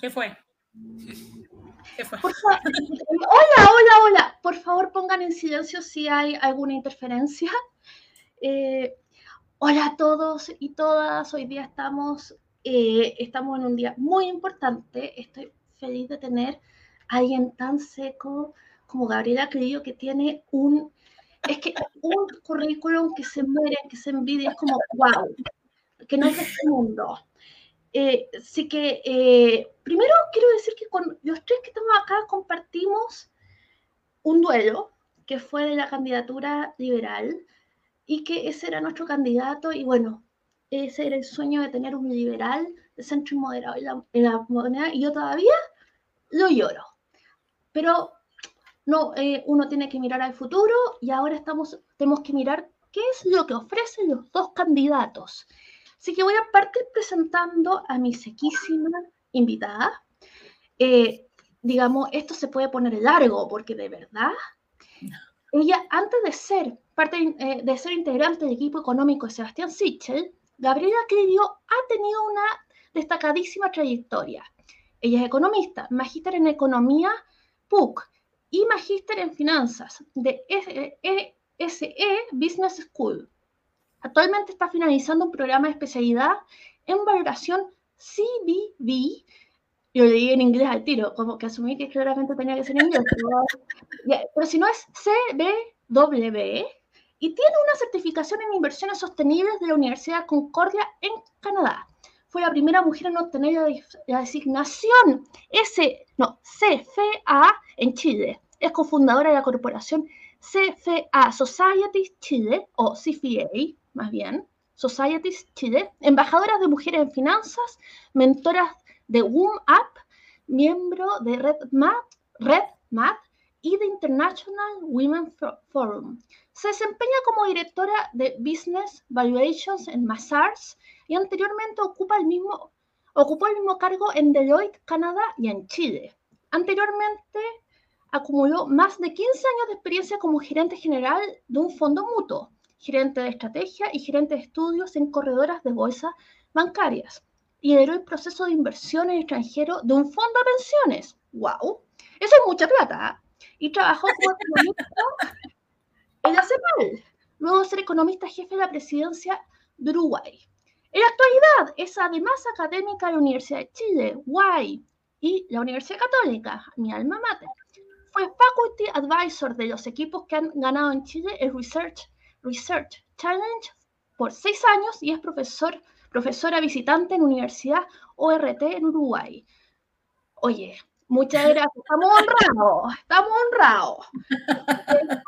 ¿Qué fue? ¿Qué fue? hola, hola, hola. Por favor, pongan en silencio si hay alguna interferencia. Eh, hola a todos y todas. Hoy día estamos, eh, estamos en un día muy importante. Estoy feliz de tener a alguien tan seco como Gabriela Crillo, que tiene un, es que un currículum que se muere, que se envidia, es como, wow, que no es de este mundo. Eh, así que, eh, primero quiero decir que con los tres que estamos acá compartimos un duelo que fue de la candidatura liberal y que ese era nuestro candidato y bueno, ese era el sueño de tener un liberal de centro y moderado en la, en la moneda y yo todavía lo lloro. Pero no, eh, uno tiene que mirar al futuro y ahora estamos, tenemos que mirar qué es lo que ofrecen los dos candidatos. Así que voy a partir presentando a mi sequísima invitada. Eh, digamos, esto se puede poner largo porque de verdad, ella antes de ser parte eh, de ser integrante del equipo económico de Sebastián Sichel, Gabriela Crillo ha tenido una destacadísima trayectoria. Ella es economista, magíster en economía PUC y magíster en finanzas de SE Business School. Actualmente está finalizando un programa de especialidad en valoración CBV. Yo leí en inglés al tiro, como que asumí que claramente tenía que ser en inglés. Pero, si no es CBW, y tiene una certificación en inversiones sostenibles de la Universidad Concordia en Canadá. Fue la primera mujer en obtener la, designación S, no, CFA en Chile. Es cofundadora de la corporación CFA Societies Chile, o CFA, más bien, Societies Chile, embajadoras de mujeres en finanzas, mentoras de WOM Up, miembro de RedMap, RedMap y de International Women Forum. Se desempeña como directora de Business Valuations en Mazars y anteriormente ocupa el mismo, ocupó el mismo cargo en Deloitte, Canadá y en Chile. Anteriormente acumuló más de 15 años de experiencia como gerente general de un fondo mutuo, gerente de estrategia y gerente de estudios en corredoras de bolsa bancarias. Lideró el proceso de inversión en extranjero de un fondo de pensiones. ¡Wow! Eso es mucha plata. ¿ah? y trabajó como economista en la CEPAL, luego de ser economista jefe de la presidencia de Uruguay. En la actualidad es además académica de la Universidad de Chile, UAI, y la Universidad Católica, mi alma mater. Fue faculty advisor de los equipos que han ganado en Chile el Research, Research Challenge por seis años y es profesor, profesora visitante en Universidad ORT en Uruguay. Oye, Muchas gracias. Estamos honrados, estamos honrados.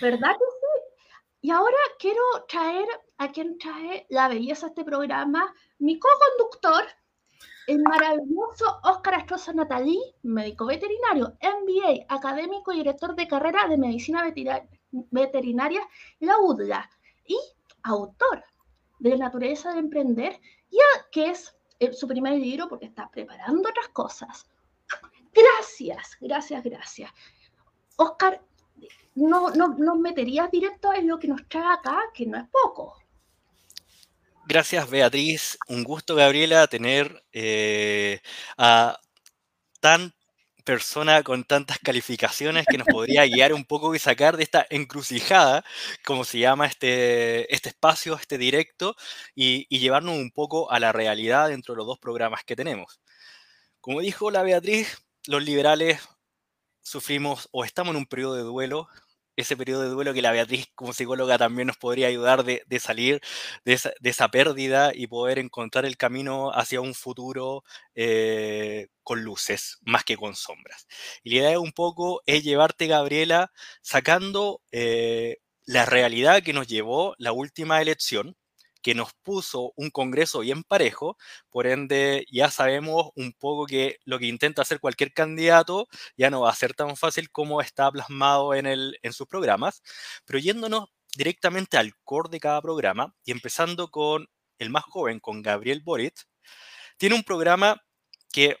¿Verdad que sí? Y ahora quiero traer a quien trae la belleza a este programa, mi co-conductor, el maravilloso Óscar Astroza Natalí, médico veterinario, MBA, académico y director de carrera de medicina veterinaria, la UDLA, y autor de naturaleza de emprender, ya que es eh, su primer libro porque está preparando otras cosas. Gracias, gracias, gracias. Oscar, no, no, nos meterías directo en lo que nos trae acá, que no es poco. Gracias, Beatriz. Un gusto, Gabriela, tener eh, a tan persona con tantas calificaciones que nos podría guiar un poco y sacar de esta encrucijada, como se llama este, este espacio, este directo, y, y llevarnos un poco a la realidad dentro de los dos programas que tenemos. Como dijo la Beatriz, los liberales sufrimos o estamos en un periodo de duelo, ese periodo de duelo que la Beatriz como psicóloga también nos podría ayudar de, salir de esa, pérdida y poder encontrar el camino hacia un futuro eh, con luces más que con sombras. Y la idea un poco es llevarte, Gabriela, sacando eh, la realidad que nos llevó la última elección, que nos puso un Congreso bien parejo, por ende ya sabemos un poco que lo que intenta hacer cualquier candidato ya no va a ser tan fácil como está plasmado en, el, en sus programas, pero yéndonos directamente al core de cada programa y empezando con el más joven, con Gabriel Boric, tiene un programa que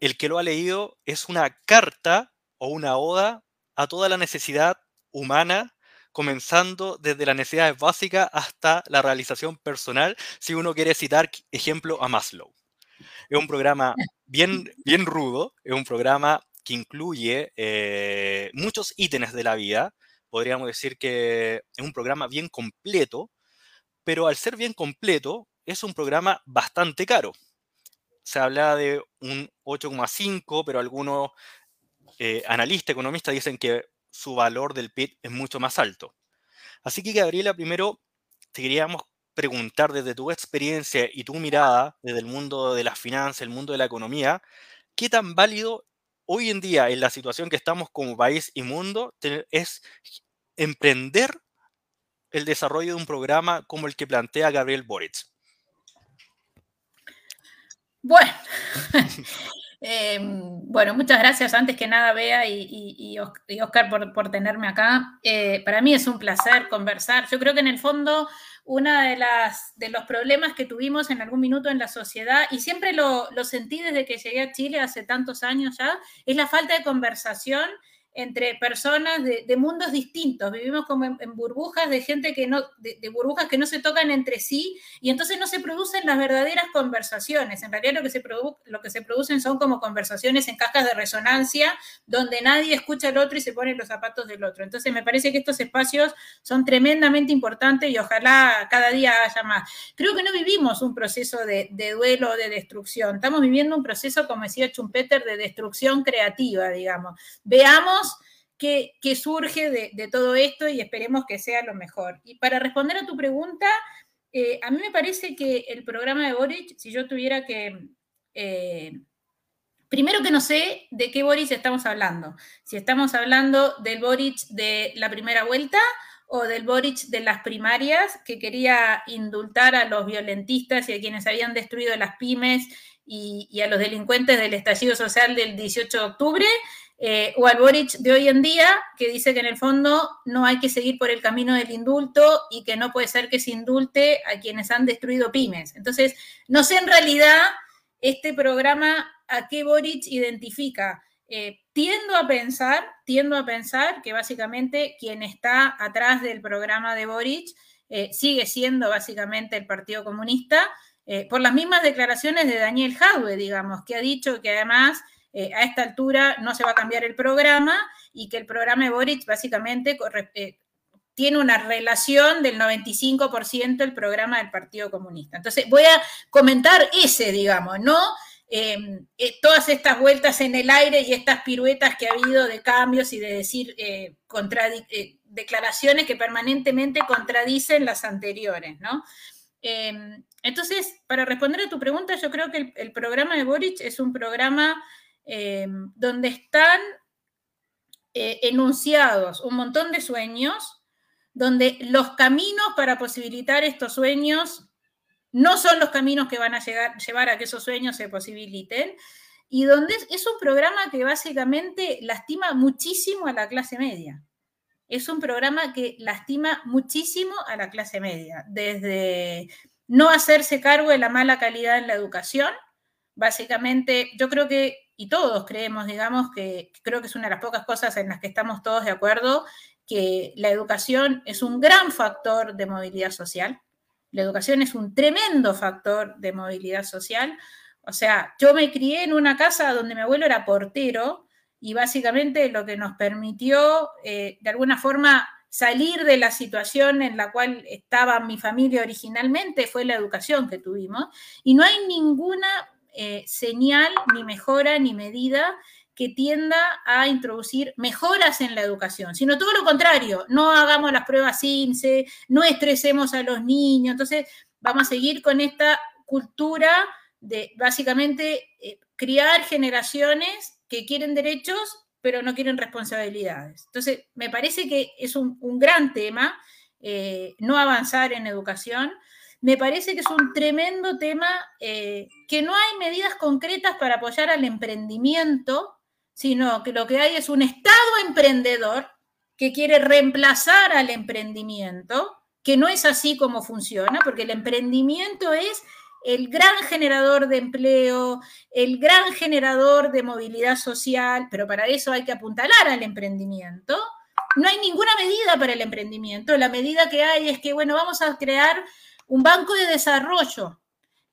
el que lo ha leído es una carta o una oda a toda la necesidad humana comenzando desde las necesidades básicas hasta la realización personal, si uno quiere citar ejemplo a Maslow. Es un programa bien, bien rudo, es un programa que incluye eh, muchos ítems de la vida. Podríamos decir que es un programa bien completo, pero al ser bien completo, es un programa bastante caro. Se habla de un 8,5, pero algunos eh, analistas, economistas dicen que su valor del PIB es mucho más alto. Así que, Gabriela, primero te queríamos preguntar desde tu experiencia y tu mirada desde el mundo de las finanzas, el mundo de la economía, ¿qué tan válido hoy en día en la situación que estamos como país y mundo es emprender el desarrollo de un programa como el que plantea Gabriel Boric? Bueno, Em, bueno, muchas gracias antes que nada, Bea y, Oscar, por, tenerme acá. Eh, para mí es un placer conversar. Yo creo que en el fondo uno de, de los problemas que tuvimos en algún minuto en la sociedad, y siempre lo, lo sentí desde que llegué a Chile hace tantos años ya, es la falta de conversación entre personas de, mundos distintos. Vivimos como en, burbujas de gente que no, de, burbujas que no se tocan entre sí y entonces no se producen las verdaderas conversaciones. En realidad lo que se, lo que se producen son como conversaciones en cajas de resonancia donde nadie escucha al otro y se pone los zapatos del otro. Entonces me parece que estos espacios son tremendamente importantes y ojalá cada día haya más. Creo que no vivimos un proceso de, de duelo o de destrucción. Estamos viviendo un proceso, como decía Schumpeter, de destrucción creativa, digamos. Veamos que, surge de, todo esto y esperemos que sea lo mejor. Y para responder a tu pregunta, eh, a mí me parece que el programa de Boric, si yo tuviera que... Eh, primero que no sé de qué Boric estamos hablando. Si estamos hablando del Boric de la primera vuelta o del Boric de las primarias, que quería indultar a los violentistas y a quienes habían destruido las pymes y, y a los delincuentes del estallido social del 18 de octubre, eh, o al Boric de hoy en día, que dice que en el fondo no hay que seguir por el camino del indulto y que no puede ser que se indulte a quienes han destruido pymes. Entonces, no sé en realidad este programa a qué Boric identifica. Eh, tiendo a pensar, tiendo a pensar que básicamente quien está atrás del programa de Boric eh, sigue siendo básicamente el Partido Comunista, por las mismas declaraciones de Daniel Jadwe, digamos, que ha dicho que además eh, a esta altura no se va a cambiar el programa y que el programa de Boric básicamente eh, tiene una relación del 95% del programa del Partido Comunista. Entonces, voy a comentar ese, digamos, ¿no? Eh, todas estas vueltas en el aire y estas piruetas que ha habido de cambios y de decir declaraciones que permanentemente contradicen las anteriores, ¿no? Entonces, para responder a tu pregunta, yo creo que el programa de Boric es un programa eh, donde están eh, enunciados un montón de sueños, donde los caminos para posibilitar estos sueños no son los caminos que van a llevar a que esos sueños se posibiliten, y donde es un programa que básicamente lastima muchísimo a la clase media. Es un programa que lastima muchísimo a la clase media, desde no hacerse cargo de la mala calidad en la educación, básicamente yo creo que y todos creemos, digamos, que creo que es una de las pocas cosas en las que estamos todos de acuerdo, que la educación es un gran factor de movilidad social. La educación es un tremendo factor de movilidad social. O sea, yo me crié en una casa donde mi abuelo era portero y básicamente lo que nos permitió, eh, de alguna forma, salir de la situación en la cual estaba mi familia originalmente fue la educación que tuvimos. Y no hay ninguna eh, señal, ni mejora, ni medida que tienda a introducir mejoras en la educación, sino todo lo contrario, no hagamos las pruebas INSE, no estresemos a los niños, entonces vamos a seguir con esta cultura de básicamente eh, criar generaciones que quieren derechos pero no quieren responsabilidades. Entonces, me parece que es un, gran tema eh, no avanzar en educación me parece que es un tremendo tema eh, que no hay medidas concretas para apoyar al emprendimiento, sino que lo que hay es un Estado emprendedor que quiere reemplazar al emprendimiento, que no es así como funciona, porque el emprendimiento es el gran generador de empleo, el gran generador de movilidad social, pero para eso hay que apuntalar al emprendimiento. No hay ninguna medida para el emprendimiento. La medida que hay es que, bueno, vamos a crear un banco de desarrollo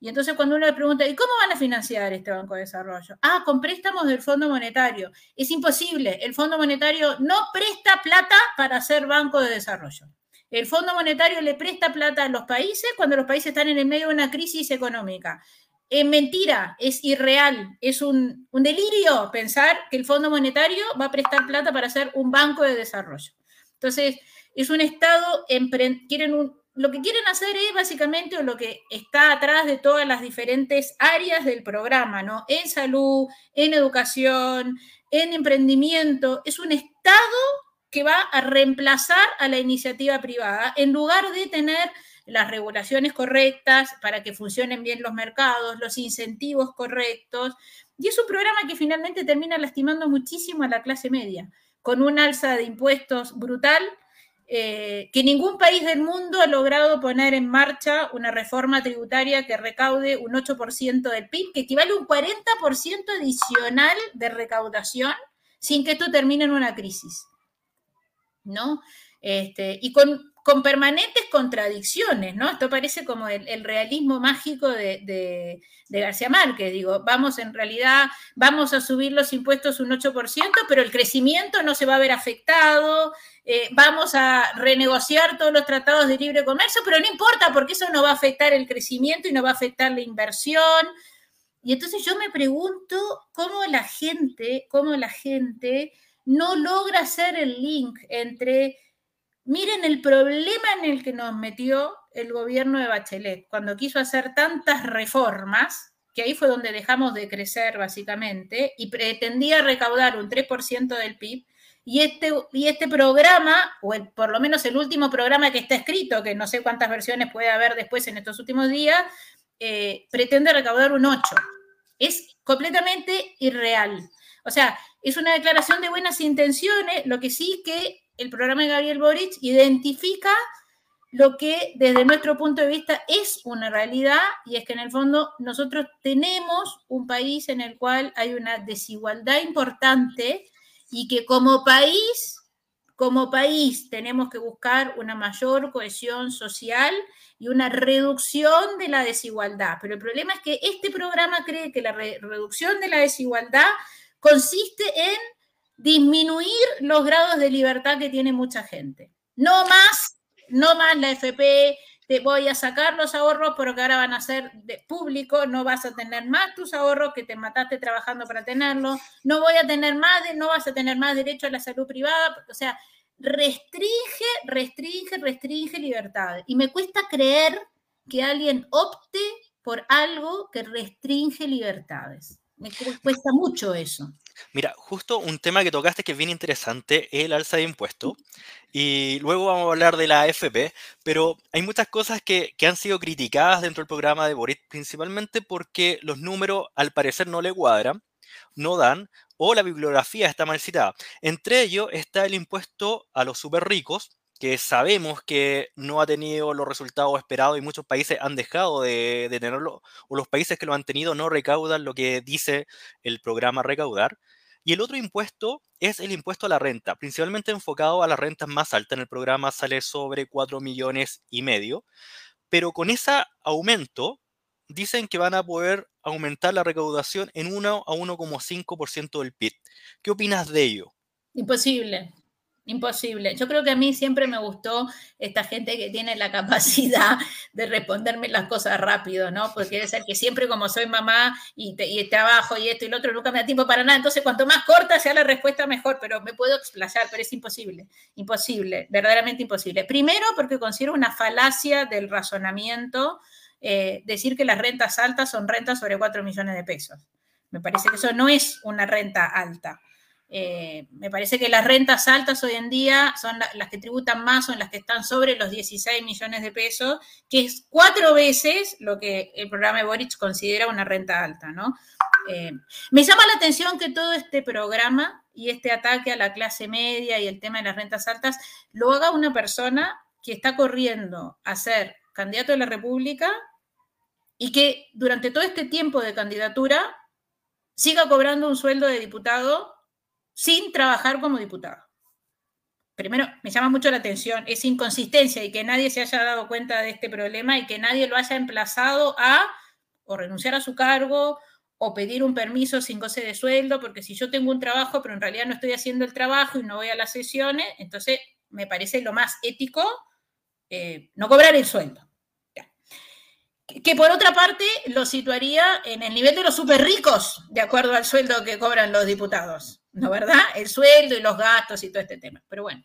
Y entonces cuando uno le pregunta, ¿y cómo van a financiar este Banco de Desarrollo? Ah, con préstamos del Fondo Monetario. Es imposible. El Fondo Monetario no presta plata para hacer Banco de Desarrollo. El Fondo Monetario le presta plata a los países cuando los países están en el medio de una crisis económica. Es mentira, es irreal, es un, un delirio pensar que el Fondo Monetario va a prestar plata para hacer un banco de desarrollo. Entonces, es un Estado, quieren un, lo que quieren hacer es básicamente lo que está atrás de todas las diferentes áreas del programa, ¿no? En salud, en educación, en emprendimiento. Es un Estado que va a reemplazar a la iniciativa privada en lugar de tener las regulaciones correctas para que funcionen bien los mercados, los incentivos correctos. Y es un programa que finalmente termina lastimando muchísimo a la clase media, con un alza de impuestos brutal eh, que ningún país del mundo ha logrado poner en marcha una reforma tributaria que recaude un 8% del PIB, que equivale a un 40% adicional de recaudación sin que esto termine en una crisis. ¿No? Este, y con con permanentes contradicciones, ¿no? Esto parece como el, realismo mágico de, García Márquez, digo, vamos en realidad, vamos a subir los impuestos un 8%, pero el crecimiento no se va a ver afectado, eh, vamos a renegociar todos los tratados de libre comercio, pero no importa porque eso no va a afectar el crecimiento y no va a afectar la inversión. Y entonces yo me pregunto cómo la gente, cómo la gente no logra hacer el link entre Miren el problema en el que nos metió el gobierno de Bachelet cuando quiso hacer tantas reformas, que ahí fue donde dejamos de crecer básicamente, y pretendía recaudar un 3% del PIB. Y este, y este programa, o por lo menos el último programa que está escrito, que no sé cuántas versiones puede haber después en estos últimos días, eh, pretende recaudar un 8. Es completamente irreal. O sea, es una declaración de buenas intenciones, lo que sí que el programa de Gabriel Boric identifica lo que desde nuestro punto de vista es una realidad y es que en el fondo nosotros tenemos un país en el cual hay una desigualdad importante y que como país, como país tenemos que buscar una mayor cohesión social y una reducción de la desigualdad. Pero el problema es que este programa cree que la reducción de la desigualdad consiste en disminuir los grados de libertad que tiene mucha gente. No más, no más la FP, te voy a sacar los ahorros porque ahora van a ser de público, no vas a tener más tus ahorros que te mataste trabajando para tenerlos, no voy a tener más, no vas a tener más derecho a la salud privada, o sea, restringe, restringe, restringe libertades. Y me cuesta creer que alguien opte por algo que restringe libertades. Me cuesta mucho eso. Mira, justo un tema que tocaste que es bien interesante es el alza de impuestos. Y luego vamos a hablar de la AFP, pero hay muchas cosas que, han sido criticadas dentro del programa de Boris, principalmente porque los números al parecer no le cuadran, no dan, o la bibliografía está mal citada. Entre ellos está el impuesto a los super ricos, que sabemos que no ha tenido los resultados esperados y muchos países han dejado de, tenerlo, o los países que lo han tenido no recaudan lo que dice el programa recaudar. Y el otro impuesto es el impuesto a la renta, principalmente enfocado a las rentas más altas. En el programa sale sobre 4 millones y medio, pero con ese aumento dicen que van a poder aumentar la recaudación en 1 a 1,5% del PIB. ¿Qué opinas de ello? Imposible. Imposible. Yo creo que a mí siempre me gustó esta gente que tiene la capacidad de responderme las cosas rápido, ¿no? Porque quiere ser que siempre como soy mamá y, trabajo y esto y lo otro, nunca me da tiempo para nada. Entonces, cuanto más corta sea la respuesta, mejor, pero me puedo explayar, pero es imposible, imposible, verdaderamente imposible. Primero, porque considero una falacia del razonamiento eh, decir que las rentas altas son rentas sobre 4 millones de pesos. Me parece que eso no es una renta alta. Eh, me parece que las rentas altas hoy en día son las que tributan más, son las que están sobre los 16 millones de pesos, que es cuatro veces lo que el programa de Boric considera una renta alta, ¿no? Eh, me llama la atención que todo este programa y este ataque a la clase media y el tema de las rentas altas lo haga una persona que está corriendo a ser candidato de la República y que durante todo este tiempo de candidatura siga cobrando un sueldo de diputado sin trabajar como diputado. Primero, me llama mucho la atención esa inconsistencia y que nadie se haya dado cuenta de este problema y que nadie lo haya emplazado a o renunciar a su cargo o pedir un permiso sin goce de sueldo, porque si yo tengo un trabajo, pero en realidad no estoy haciendo el trabajo y no voy a las sesiones, entonces me parece lo más ético eh, no cobrar el sueldo. Que por otra parte lo situaría en el nivel de los súper ricos, de acuerdo al sueldo que cobran los diputados, ¿no verdad? El sueldo y los gastos y todo este tema. Pero bueno,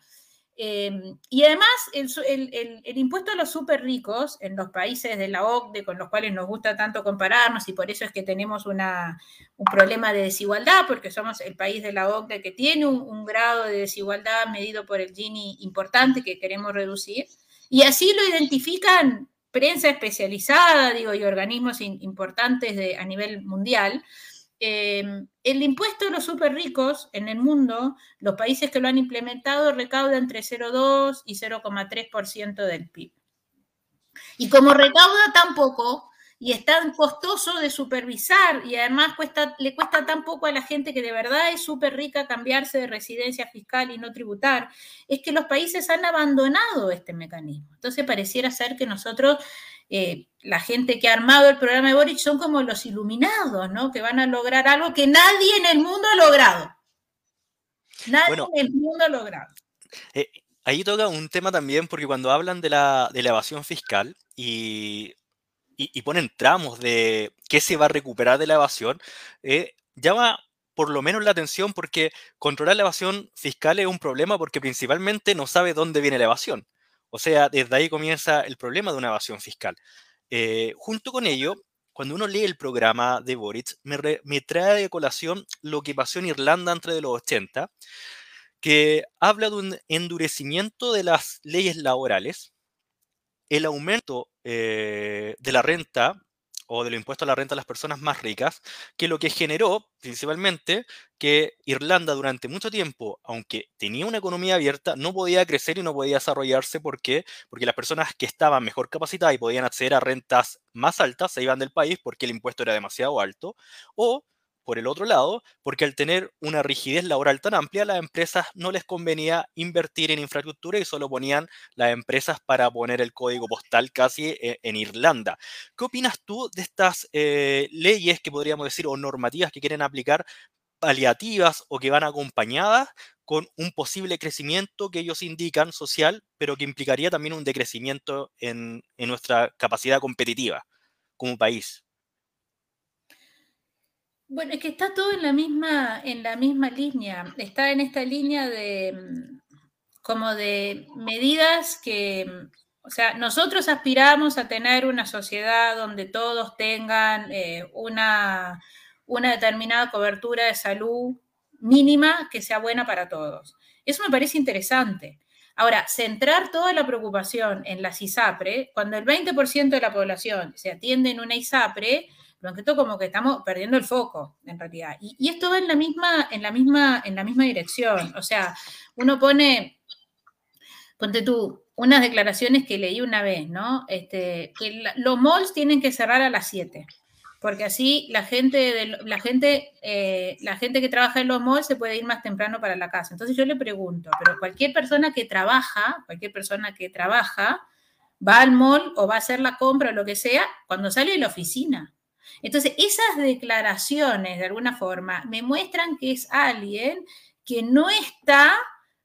Em, y además, el, impuesto a los súper ricos en los países de la OCDE con los cuales nos gusta tanto compararnos y por eso es que tenemos un problema de desigualdad, porque somos el país de la OCDE que tiene un, grado de desigualdad medido por el Gini importante que queremos reducir. Y así lo identifican prensa especializada, digo, y organismos importantes de, a nivel mundial. Em, el impuesto a los súper ricos en el mundo, los países que lo han implementado recauda entre 0,2 y 0,3% del PIB. Y como recauda tan poco y es tan costoso de supervisar y además le cuesta tan poco a la gente que de verdad es súper rica cambiarse de residencia fiscal y no tributar, es que los países han abandonado este mecanismo. Entonces pareciera ser que nosotros eh, la gente que ha armado el programa de Boric son como los iluminados, ¿no? Que van a lograr algo que nadie en el mundo ha logrado. Nadie en el mundo ha logrado. Eh, ahí toca un tema también, porque cuando hablan de la, evasión fiscal y, ponen tramos de qué se va a recuperar de la evasión, eh, llama por lo menos la atención porque controlar la evasión fiscal es un problema porque principalmente no sabe dónde viene la evasión. O sea, desde ahí comienza el problema de una evasión fiscal. Eh, junto con ello, cuando uno lee el programa de Boric, me, trae de colación lo que pasó en Irlanda entre los 80, que habla de un endurecimiento de las leyes laborales, el aumento eh, de la renta o del impuesto a la renta a las personas más ricas, que lo que generó principalmente que Irlanda durante mucho tiempo, aunque tenía una economía abierta, no podía crecer y no podía desarrollarse. ¿Por qué? Porque las personas que estaban mejor capacitadas y podían acceder a rentas más altas se iban del país porque el impuesto era demasiado alto, o por el otro lado, porque al tener una rigidez laboral tan amplia, las empresas no les convenía invertir en infraestructura y solo ponían las empresas para poner el código postal casi e, en, Irlanda. ¿Qué opinas tú de estas eh, leyes que podríamos decir o normativas que quieren aplicar paliativas o que van acompañadas con un posible crecimiento que ellos indican social, pero que implicaría también un decrecimiento en nuestra capacidad competitiva como país? Bueno, es que está todo en la misma, en la misma línea. Está en esta línea de mm, como de medidas que, mm, o sea, nosotros aspiramos a tener una sociedad donde todos tengan eh, una, una determinada cobertura de salud mínima que sea buena para todos. Eso me parece interesante. Ahora, centrar toda la preocupación en la ISAPRE, cuando el 20% de la población se atiende en una ISAPRE, esto como que estamos perdiendo el foco, en realidad. Y, esto va en la, misma, en, la misma, en la misma dirección. O sea, uno pone, ponte tú, unas declaraciones que leí una vez, ¿no? Este, que los malls tienen que cerrar a las 7, porque así la gente, de, la, gente, eh, la gente que trabaja en los malls se puede ir más temprano para la casa. Entonces yo le pregunto, pero cualquier persona que trabaja, cualquier persona que trabaja, va al mall o va a hacer la compra o lo que sea cuando sale de la oficina. Entonces, esas declaraciones, de alguna forma, me muestran que es alguien que no está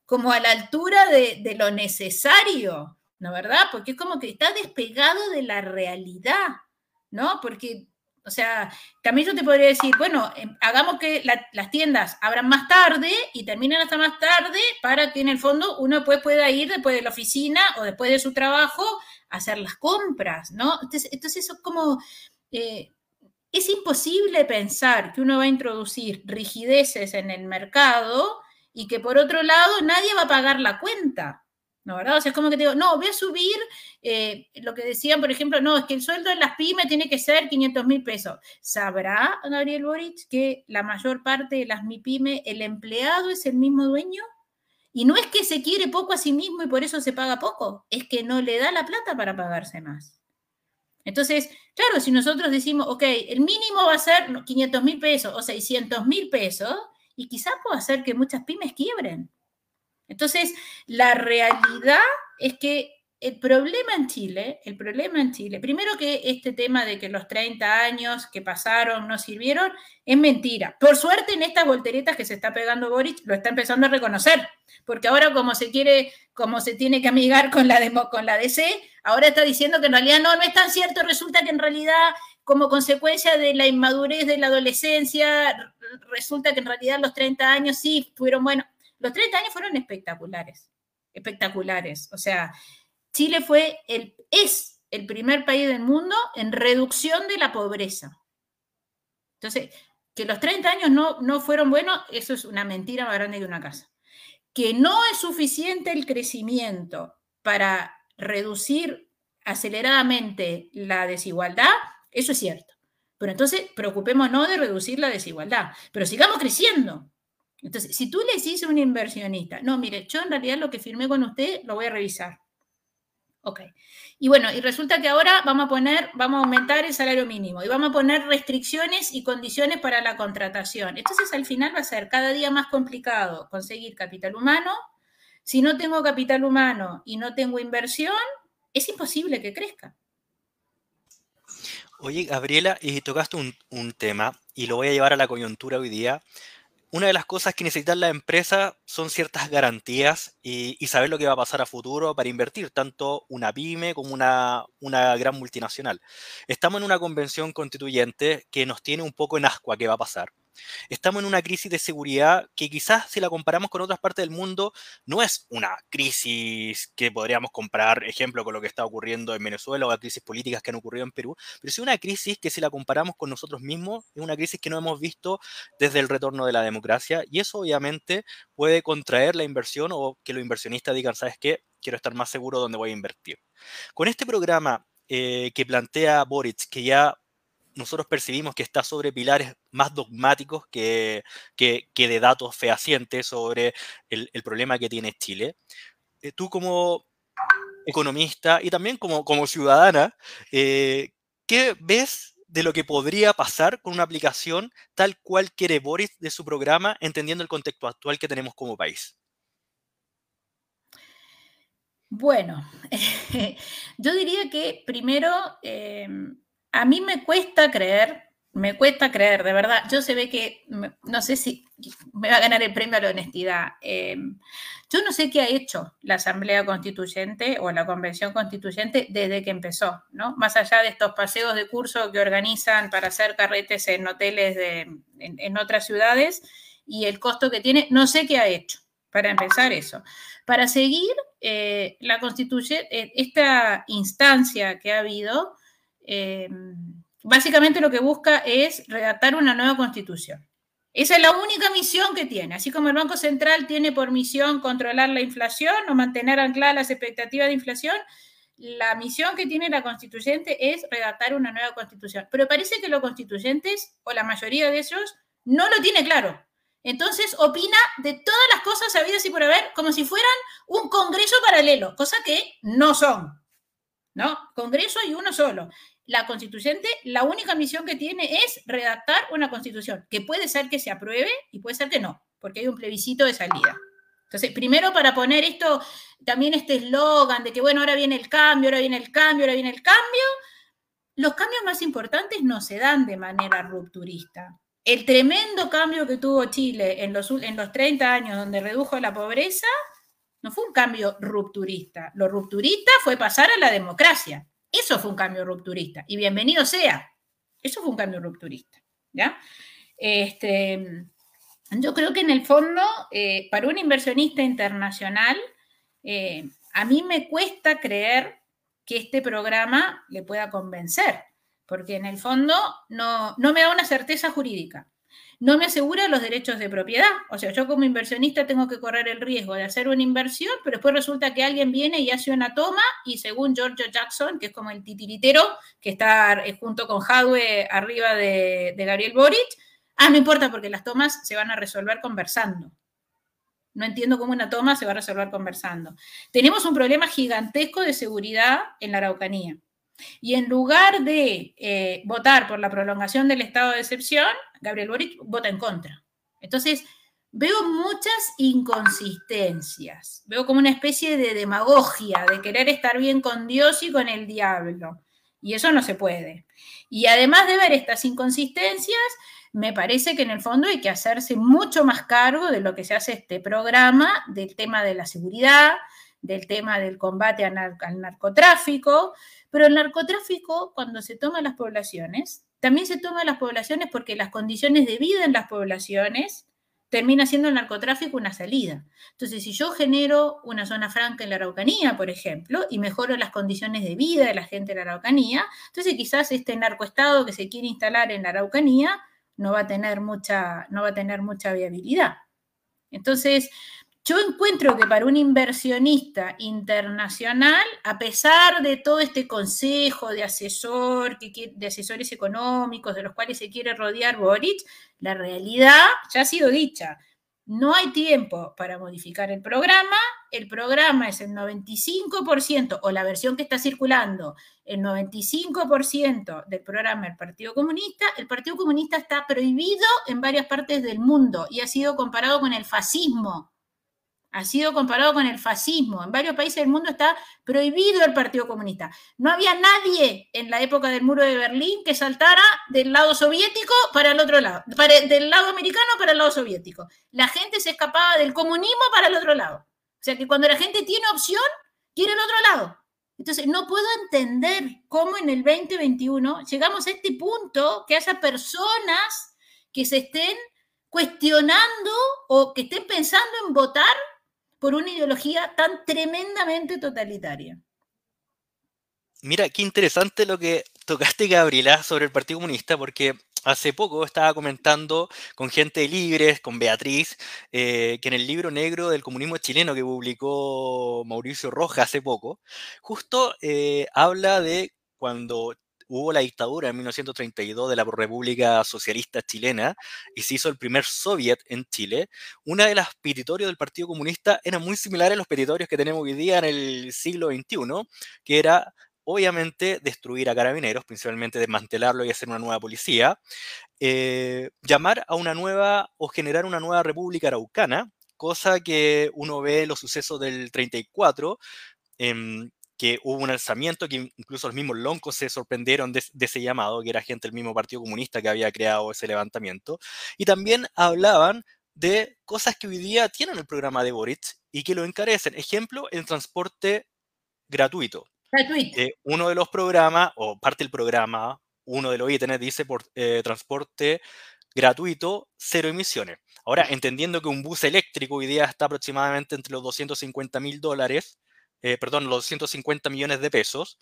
como a la altura de, lo necesario, ¿no verdad? Porque es como que está despegado de la realidad, ¿no? Porque, o sea, también yo te podría decir, bueno, em, hagamos que las tiendas abran más tarde y terminen hasta más tarde para que en el fondo uno pueda ir después de la oficina o después de su trabajo a hacer las compras, ¿no? Entonces, entonces eso es como... Eh, es imposible pensar que uno va a introducir rigideces en el mercado y que por otro lado nadie va a pagar la cuenta. ¿No, verdad? O sea, es como que te digo, no, voy a subir eh, lo que decían, por ejemplo, no, es que el sueldo de las pymes tiene que ser 500 mil pesos. ¿Sabrá Gabriel Boric que la mayor parte de las MIPYME, el empleado es el mismo dueño? Y no es que se quiere poco a sí mismo y por eso se paga poco, es que no le da la plata para pagarse más. Entonces, claro, si nosotros decimos, ok, el mínimo va a ser 500 mil pesos o 600 mil pesos, y quizás pueda hacer que muchas pymes quiebren. Entonces, la realidad es que el problema en Chile, el problema en Chile, primero que este tema de que los 30 años que pasaron no sirvieron, es mentira. Por suerte en estas volteretas que se está pegando Boric lo está empezando a reconocer, porque ahora como se quiere, como se tiene que amigar con la, demo, con la DC, ahora está diciendo que en realidad no, no es tan cierto, resulta que en realidad como consecuencia de la inmadurez de la adolescencia, resulta que en realidad los 30 años sí fueron buenos. Los 30 años fueron espectaculares, espectaculares. O sea, Chile fue el, es el primer país del mundo en reducción de la pobreza. Entonces, que los 30 años no, no fueron buenos, eso es una mentira más grande que una casa. Que no es suficiente el crecimiento para reducir aceleradamente la desigualdad, eso es cierto. Pero entonces preocupémonos de reducir la desigualdad, pero sigamos creciendo. Entonces, si tú le dices a un inversionista, no, mire, yo en realidad lo que firmé con usted lo voy a revisar. Ok. Y bueno, y resulta que ahora vamos a poner, vamos a aumentar el salario mínimo y vamos a poner restricciones y condiciones para la contratación. Entonces al final va a ser cada día más complicado conseguir capital humano. Si no tengo capital humano y no tengo inversión, es imposible que crezca. Oye, Gabriela, y tocaste un, un tema y lo voy a llevar a la coyuntura hoy día una de las cosas que necesitan las empresas son ciertas garantías y, saber lo que va a pasar a futuro para invertir, tanto una pyme como una, una, gran multinacional. Estamos en una convención constituyente que nos tiene un poco en ascua qué va a pasar. Estamos en una crisis de seguridad que quizás si la comparamos con otras partes del mundo no es una crisis que podríamos comparar, ejemplo, con lo que está ocurriendo en Venezuela o las crisis políticas que han ocurrido en Perú, pero sí una crisis que si la comparamos con nosotros mismos es una crisis que no hemos visto desde el retorno de la democracia y eso obviamente puede contraer la inversión o que los inversionistas digan, ¿sabes qué? Quiero estar más seguro donde voy a invertir. Con este programa eh, que plantea Boric, que ya nosotros percibimos que está sobre pilares más dogmáticos que, que, de datos fehacientes sobre el, problema que tiene Chile. Eh, tú como economista y también como, como ciudadana, eh, ¿qué ves de lo que podría pasar con una aplicación tal cual quiere Boris de su programa, entendiendo el contexto actual que tenemos como país? Bueno, yo diría que primero em, a mí me cuesta creer, me cuesta creer, de verdad. Yo se ve que, no sé si me va a ganar el premio a la honestidad. Em, yo no sé qué ha hecho la Asamblea Constituyente o la Convención Constituyente desde que empezó, ¿no? Más allá de estos paseos de curso que organizan para hacer carretes en hoteles en, otras ciudades y el costo que tiene, no sé qué ha hecho para empezar eso. Para seguir, eh, la eh, esta instancia que ha habido, Em, básicamente lo que busca es redactar una nueva constitución. Esa es la única misión que tiene. Así como el Banco Central tiene por misión controlar la inflación o mantener ancladas las expectativas de inflación, la misión que tiene la constituyente es redactar una nueva constitución. Pero parece que los constituyentes, o la mayoría de ellos, no lo tiene claro. Entonces opina de todas las cosas habidas y por haber como si fueran un congreso paralelo, cosa que no son. ¿No? Congreso y uno solo la constituyente, la única misión que tiene es redactar una constitución, que puede ser que se apruebe y puede ser que no, porque hay un plebiscito de salida. Entonces, primero para poner esto, también este eslogan de que, bueno, ahora viene el cambio, ahora viene el cambio, ahora viene el cambio, los cambios más importantes no se dan de manera rupturista. El tremendo cambio que tuvo Chile en los, en los 30 años donde redujo la pobreza, no fue un cambio rupturista. Lo rupturista fue pasar a la democracia. Eso fue un cambio rupturista. Y bienvenido sea. Eso fue un cambio rupturista. ¿ya? Este, yo creo que en el fondo, eh, para un inversionista internacional, eh, a mí me cuesta creer que este programa le pueda convencer, porque en el fondo no, no me da una certeza jurídica no me asegura los derechos de propiedad. O sea, yo como inversionista tengo que correr el riesgo de hacer una inversión, pero después resulta que alguien viene y hace una toma y según George Jackson, que es como el titiritero que está eh, junto con Hadwe arriba de, Gabriel Boric, ah, no importa porque las tomas se van a resolver conversando. No entiendo cómo una toma se va a resolver conversando. Tenemos un problema gigantesco de seguridad en la Araucanía. Y en lugar de eh, votar por la prolongación del estado de excepción, Gabriel Boric vota en contra. Entonces, veo muchas inconsistencias, veo como una especie de demagogia, de querer estar bien con Dios y con el diablo. Y eso no se puede. Y además de ver estas inconsistencias, me parece que en el fondo hay que hacerse mucho más cargo de lo que se hace este programa, del tema de la seguridad, del tema del combate al, narcotráfico, pero el narcotráfico cuando se toma las poblaciones, también se toma las poblaciones porque las condiciones de vida en las poblaciones termina siendo el narcotráfico una salida. Entonces, si yo genero una zona franca en la Araucanía, por ejemplo, y mejoro las condiciones de vida de la gente en la Araucanía, entonces quizás este narcoestado que se quiere instalar en la Araucanía no va a tener mucha, no va a tener mucha viabilidad. Entonces, yo encuentro que para un inversionista internacional, a pesar de todo este consejo de asesor, de asesores económicos de los cuales se quiere rodear Boric, la realidad ya ha sido dicha. No hay tiempo para modificar el programa. El programa es el 95%, o la versión que está circulando, el 95% del programa del Partido Comunista. El Partido Comunista está prohibido en varias partes del mundo y ha sido comparado con el fascismo ha sido comparado con el fascismo. En varios países del mundo está prohibido el Partido Comunista. No había nadie en la época del muro de Berlín que saltara del lado soviético para el otro lado, del lado americano para el lado soviético. La gente se escapaba del comunismo para el otro lado. O sea que cuando la gente tiene opción, quiere el otro lado. Entonces, no puedo entender cómo en el 2021 llegamos a este punto que haya personas que se estén cuestionando o que estén pensando en votar por una ideología tan tremendamente totalitaria. Mira, qué interesante lo que tocaste, Gabriela, sobre el Partido Comunista, porque hace poco estaba comentando con gente libres, con Beatriz, eh, que en el libro negro del comunismo chileno que publicó Mauricio Roja hace poco, justo eh, habla de cuando hubo la dictadura en 1932 de la República Socialista Chilena y se hizo el primer soviet en Chile, una de las petitorios del Partido Comunista era muy similar a los petitorios que tenemos hoy día en el siglo XXI, que era obviamente destruir a carabineros, principalmente desmantelarlo y hacer una nueva policía, eh, llamar a una nueva o generar una nueva república araucana, cosa que uno ve los sucesos del 34, que hubo un alzamiento, que incluso los mismos loncos se sorprendieron de, ese llamado, que era gente del mismo Partido Comunista que había creado ese levantamiento, y también hablaban de cosas que hoy día tienen el programa de Boric y que lo encarecen. Ejemplo, el transporte gratuito. Gratuito. Eh, uno de los programas, o parte del programa, uno de los ítems dice por, eh, transporte gratuito, cero emisiones. Ahora, entendiendo que un bus eléctrico hoy día está aproximadamente entre los 250 mil dólares, eh, perdón, los 150 millones de pesos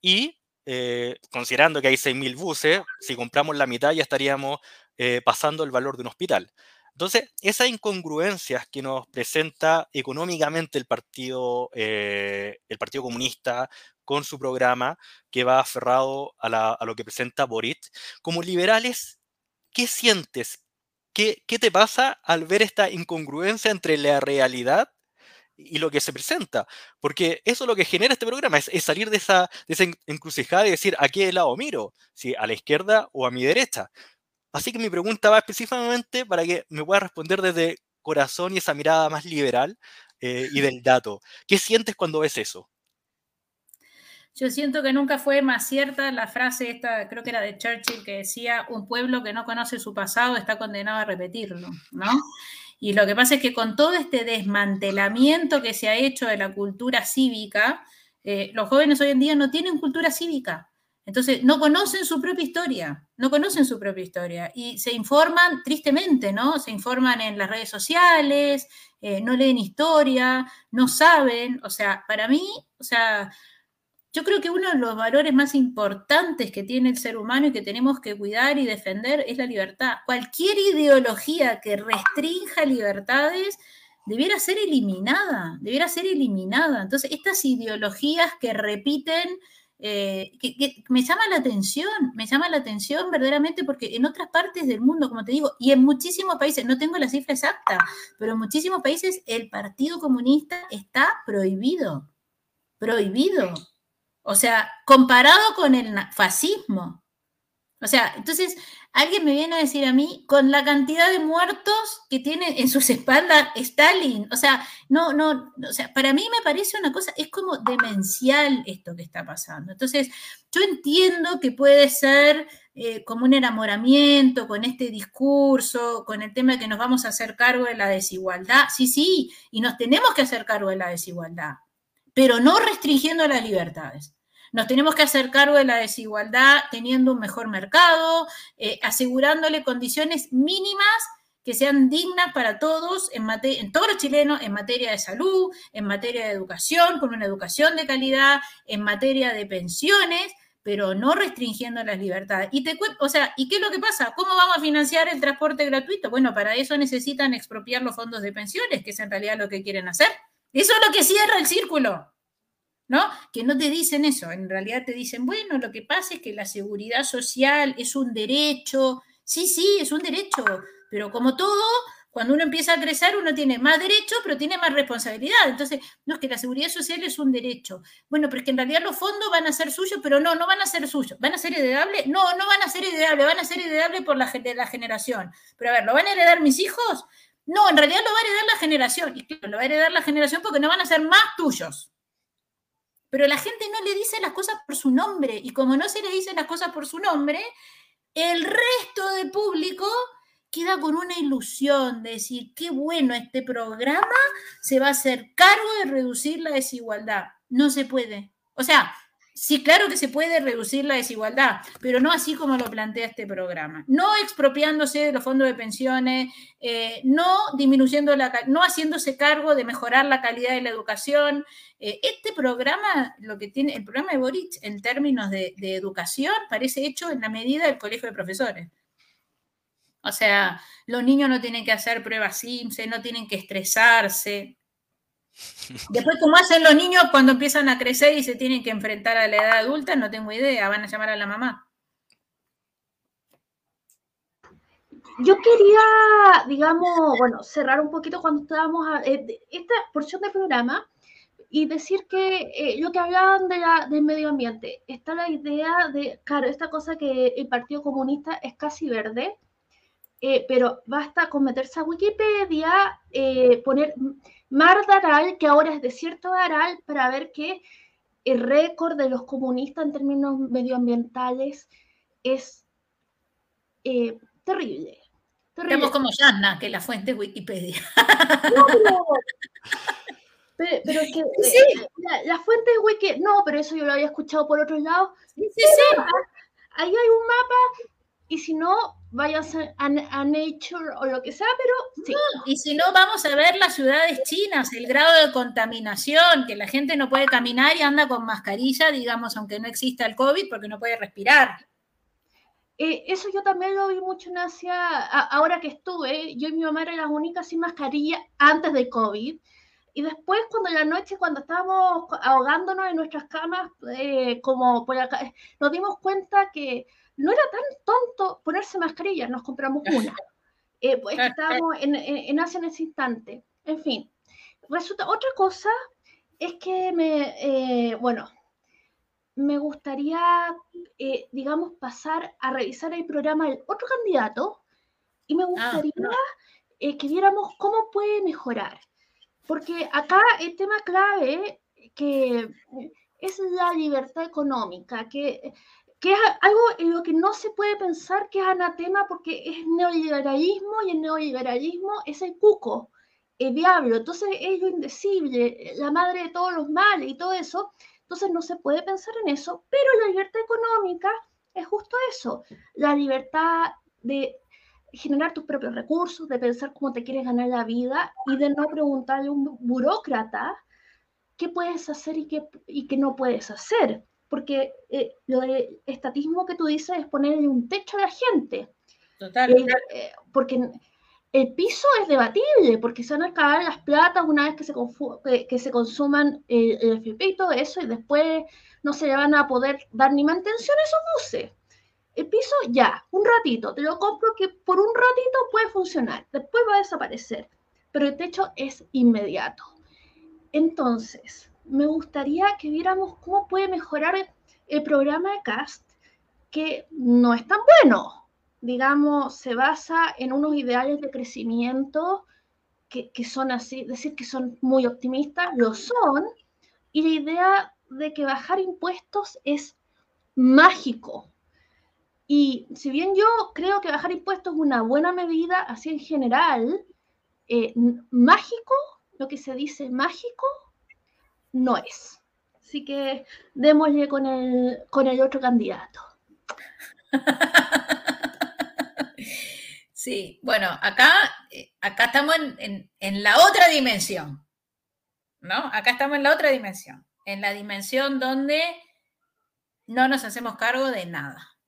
y eh, considerando que hay 6.000 buses, si compramos la mitad ya estaríamos eh, pasando el valor de un hospital. Entonces, esas incongruencias que nos presenta económicamente el Partido, el partido Comunista con su programa, que va aferrado a, a, lo que presenta Boric, como liberales, ¿qué sientes? ¿Qué, ¿Qué te pasa al ver esta incongruencia entre la realidad y lo que se presenta. Porque eso es lo que genera este programa, es, salir de esa, de esa, encrucijada y decir a qué lado miro, si a la izquierda o a mi derecha. Así que mi pregunta va específicamente para que me pueda responder desde corazón y esa mirada más liberal eh, y del dato. ¿Qué sientes cuando ves eso? Yo siento que nunca fue más cierta la frase esta, creo que era de Churchill, que decía, un pueblo que no conoce su pasado está condenado a repetirlo, ¿no? Y lo que pasa es que con todo este desmantelamiento que se ha hecho de la cultura cívica, eh, los jóvenes hoy en día no tienen cultura cívica. Entonces, no conocen su propia historia, no conocen su propia historia y se informan tristemente, ¿no? Se informan en las redes sociales, eh, no leen historia, no saben, o sea, para mí, o sea, yo creo que uno de los valores más importantes que tiene el ser humano y que tenemos que cuidar y defender es la libertad. Cualquier ideología que restrinja libertades debiera ser eliminada, debiera ser eliminada. Entonces, estas ideologías que repiten, eh, que, me llama la atención, me llama la atención verdaderamente porque en otras partes del mundo, como te digo, y en muchísimos países, no tengo la cifra exacta, pero en muchísimos países el Partido Comunista está prohibido, prohibido. O sea, comparado con el fascismo. O sea, entonces alguien me viene a decir a mí, con la cantidad de muertos que tiene en sus espaldas Stalin, o sea, no, no, o sea, para mí me parece una cosa, es como demencial esto que está pasando. Entonces, yo entiendo que puede ser eh, como un enamoramiento con este discurso, con el tema de que nos vamos a hacer cargo de la desigualdad. Sí, sí, y nos tenemos que hacer cargo de la desigualdad, pero no restringiendo las libertades. Nos tenemos que hacer cargo de la desigualdad teniendo un mejor mercado, eh, asegurándole condiciones mínimas que sean dignas para todos, en, todos los chilenos, en materia de salud, en materia de educación, con una educación de calidad, en materia de pensiones, pero no restringiendo las libertades. Y te o sea, ¿y qué es lo que pasa? ¿Cómo vamos a financiar el transporte gratuito? Bueno, para eso necesitan expropiar los fondos de pensiones, que es en realidad lo que quieren hacer. Eso es lo que cierra el círculo. ¿No? Que no te dicen eso, en realidad te dicen, bueno, lo que pasa es que la seguridad social es un derecho, sí, sí, es un derecho, pero como todo, cuando uno empieza a crecer, uno tiene más derecho, pero tiene más responsabilidad. Entonces, no es que la seguridad social es un derecho. Bueno, pero es que en realidad los fondos van a ser suyos, pero no, no van a ser suyos. ¿Van a ser heredables? No, no van a ser heredables, van a ser heredables por la, la generación. Pero a ver, ¿lo van a heredar mis hijos? No, en realidad lo va a heredar la generación. Y claro, lo va a heredar la generación porque no van a ser más tuyos. Pero la gente no le dice las cosas por su nombre. Y como no se le dicen las cosas por su nombre, el resto del público queda con una ilusión de decir, qué bueno, este programa se va a hacer cargo de reducir la desigualdad. No se puede. O sea, Sí, claro que se puede reducir la desigualdad, pero no así como lo plantea este programa. No expropiándose de los fondos de pensiones, eh, no disminuyendo la, no haciéndose cargo de mejorar la calidad de la educación. Eh, este programa, lo que tiene, el programa de Boric en términos de, educación, parece hecho en la medida del colegio de profesores. O sea, los niños no tienen que hacer pruebas SIMSE, no tienen que estresarse, Después, ¿cómo hacen los niños cuando empiezan a crecer y se tienen que enfrentar a la edad adulta? No tengo idea, van a llamar a la mamá. Yo quería, digamos, bueno, cerrar un poquito cuando estábamos a, eh, esta porción del programa y decir que eh, lo que hablaban de la, del medio ambiente, está la idea de, claro, esta cosa que el Partido Comunista es casi verde, eh, pero basta con meterse a Wikipedia, poner Mar de Aral, que ahora es desierto de Aral, para ver que el récord de los comunistas en términos medioambientales es eh, terrible. Estamos como Yanna, que la fuente es Wikipedia. pero, es que eh, la, fuente es Wikipedia. No, pero eso yo lo había escuchado por otro lado. Sí, sí, sí. Ahí hay un mapa y si no, vayas a, Nature o lo que sea, pero sí. y si no, vamos a ver las ciudades chinas, el grado de contaminación, que la gente no puede caminar y anda con mascarilla, digamos, aunque no exista el COVID, porque no puede respirar. Eh, eso yo también lo vi mucho en Asia, ahora que estuve, yo y mi mamá eran las únicas sin mascarilla antes del COVID. Y después, cuando la noche, cuando estábamos ahogándonos en nuestras camas, eh, como por acá, nos dimos cuenta que no era tan tonto ponerse mascarilla, nos compramos una. Eh, pues estábamos en, en, Asia en ese instante. En fin, resulta, otra cosa es que me, eh, bueno, me gustaría, eh, digamos, pasar a revisar el programa del otro candidato y me ah, gustaría que viéramos cómo puede mejorar. Porque acá el tema clave que es la libertad económica, que que es algo en lo que no se puede pensar que es anatema porque es neoliberalismo y el neoliberalismo es el cuco, el diablo, entonces es lo indecible, la madre de todos los males y todo eso, entonces no se puede pensar en eso, pero la libertad económica es justo eso, la libertad de generar tus propios recursos, de pensar cómo te quieres ganar la vida y de no preguntarle a un burócrata qué puedes hacer y qué, y qué no puedes hacer porque eh, lo de estatismo que tú dices es ponerle un techo a la gente. Total. Eh, eh, porque el piso es debatible, porque se van a acabar las platas una vez que se, que, se consuman el, el, FP y todo eso, y después no se le van a poder dar ni mantención a esos buses. El piso ya, un ratito, te lo compro que por un ratito puede funcionar, después va a desaparecer, pero el techo es inmediato. Entonces, me gustaría que viéramos cómo puede mejorar el programa de CAST que no es tan bueno. Digamos, se basa en unos ideales de crecimiento que, que son así, decir que son muy optimistas, lo son, y la idea de que bajar impuestos es mágico. Y si bien yo creo que bajar impuestos es una buena medida, así en general, eh, mágico, lo que se dice mágico, no es. Así que démosle con el, con el otro candidato. Sí, bueno, acá, eh, acá estamos en, en, la otra dimensión, ¿no? Acá estamos en la otra dimensión, en la dimensión donde no nos hacemos cargo de nada,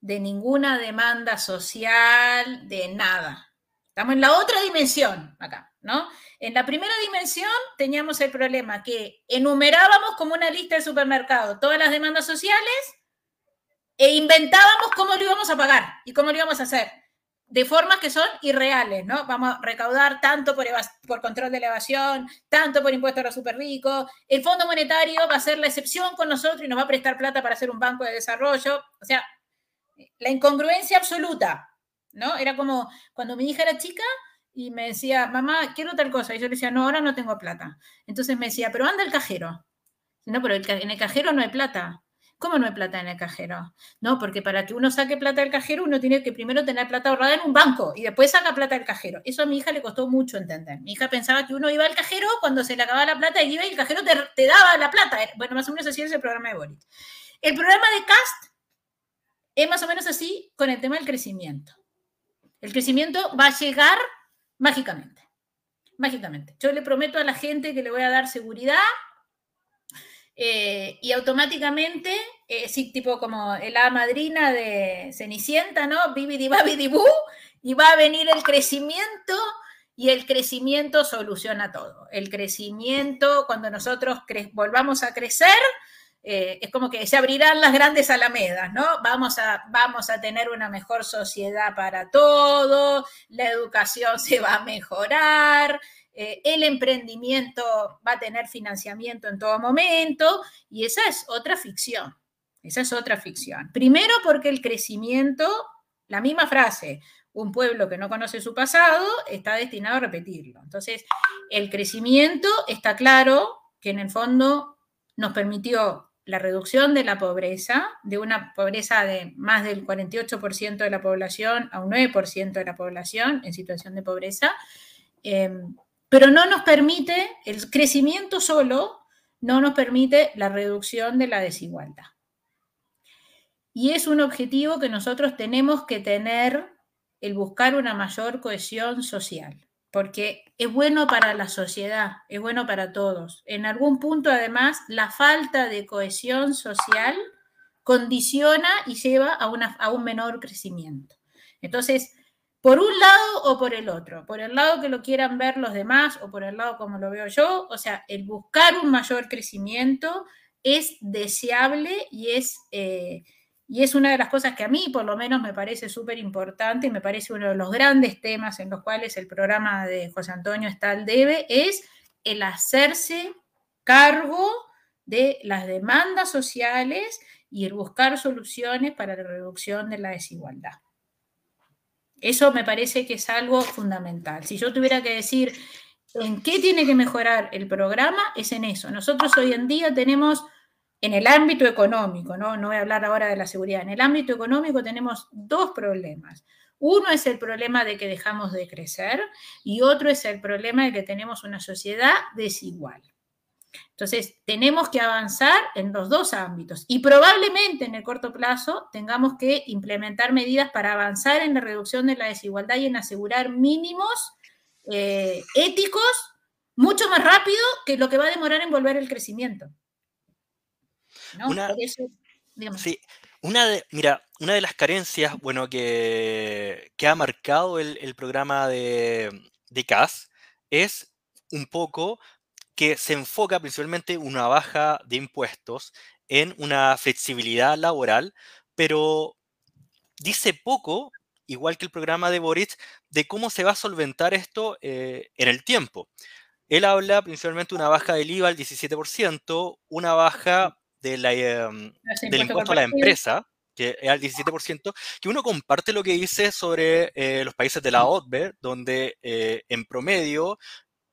de ninguna demanda social, de nada. Estamos en la otra dimensión acá, ¿no? En la primera dimensión teníamos el problema que enumerábamos como una lista de supermercado todas las demandas sociales e inventábamos cómo lo íbamos a pagar y cómo lo íbamos a hacer, de formas que son irreales, ¿no? Vamos a recaudar tanto por, por control de elevación, tanto por impuestos a los super ricos, el Fondo Monetario va a ser la excepción con nosotros y nos va a prestar plata para hacer un banco de desarrollo, o sea, la incongruencia absoluta, ¿no? Era como cuando mi hija era chica y me decía, mamá, quiero tal cosa, y yo le decía, no, ahora no tengo plata. Entonces me decía, pero anda el cajero. No, pero en el cajero no hay plata. ¿Cómo no hay plata en el cajero? No, porque para que uno saque plata del cajero, uno tiene que primero tener plata ahorrada en un banco y después saca plata del cajero. Eso a mi hija le costó mucho entender. Mi hija pensaba que uno iba al cajero cuando se le acababa la plata y iba y el cajero te, daba la plata. Bueno, más o menos así es el programa de Boris. El programa de CAST es más o menos así con el tema del crecimiento. El crecimiento va a llegar mágicamente. Mágicamente. Yo le prometo a la gente que le voy a dar seguridad, eh, y automáticamente, eh, tipo como la madrina de Cenicienta, ¿no? Bibidi y va a venir el crecimiento y el crecimiento soluciona todo. El crecimiento, cuando nosotros volvamos a crecer, eh, es como que se abrirán las grandes alamedas, ¿no? Vamos a, vamos a tener una mejor sociedad para todos, la educación se va a mejorar, eh, el emprendimiento va a tener financiamiento en todo momento y esa es otra ficción. Esa es otra ficción. Primero porque el crecimiento, la misma frase, un pueblo que no conoce su pasado está destinado a repetirlo. Entonces, el crecimiento está claro que en el fondo nos permitió la reducción de la pobreza, de una pobreza de más del 48% de la población a un 9% de la población en situación de pobreza, em, pero no nos permite, el crecimiento solo no nos permite la reducción de la desigualdad. Y es un objetivo que nosotros tenemos que tener, el buscar una mayor cohesión social, porque es bueno para la sociedad, es bueno para todos. En algún punto, además, la falta de cohesión social condiciona y lleva a, un menor crecimiento. Entonces, por un lado o por el otro, por el lado que lo quieran ver los demás o por el lado como lo veo yo, o sea, el buscar un mayor crecimiento es deseable y es, eh, y es una de las cosas que a mí por lo menos me parece súper importante y me parece uno de los grandes temas en los cuales el programa de José Antonio está al debe, es el hacerse cargo de las demandas sociales y el buscar soluciones para la reducción de la desigualdad. Eso me parece que es algo fundamental. Si yo tuviera que decir en qué tiene que mejorar el programa, es en eso. Nosotros hoy en día tenemos, en el ámbito económico, ¿no? no voy a hablar ahora de la seguridad, en el ámbito económico tenemos dos problemas. Uno es el problema de que dejamos de crecer y otro es el problema de que tenemos una sociedad desigual. Entonces, tenemos que avanzar en los dos ámbitos y probablemente en el corto plazo tengamos que implementar medidas para avanzar en la reducción de la desigualdad y en asegurar mínimos eh, éticos mucho más rápido que lo que va a demorar en volver el crecimiento. Una, sí, una de, mira, una de las carencias, bueno, que, ha marcado el, programa de, de CAS es un poco que se enfoca principalmente una baja de impuestos en una flexibilidad laboral, pero dice poco, igual que el programa de Boric, de cómo se va a solventar esto eh, en el tiempo. Él habla principalmente de una baja del IVA al 17%, una baja de la, em, del impuesto a la empresa, que es al 17%, que uno comparte lo que dice sobre eh, los países de la OTBE, donde eh, en promedio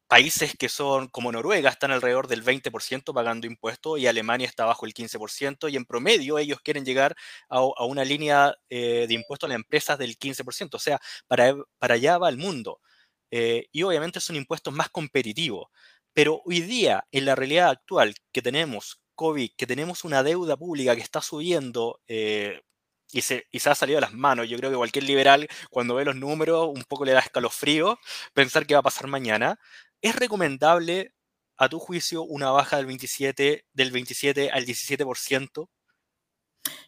países que son como Noruega están alrededor del 20% pagando impuestos y Alemania está bajo el 15% y en promedio ellos quieren llegar a, una línea eh, de impuestos a las empresas del 15%, o sea, para, para allá va el mundo. y obviamente son impuestos más competitivos. Pero hoy día, en la realidad actual que tenemos COVID, que tenemos una deuda pública que está subiendo eh, y, se, y ha salido de las manos. Yo creo que cualquier liberal, cuando ve los números, un poco le da escalofrío pensar qué va a pasar mañana. ¿Es recomendable, a tu juicio, una baja del 27, del 27 al 17%?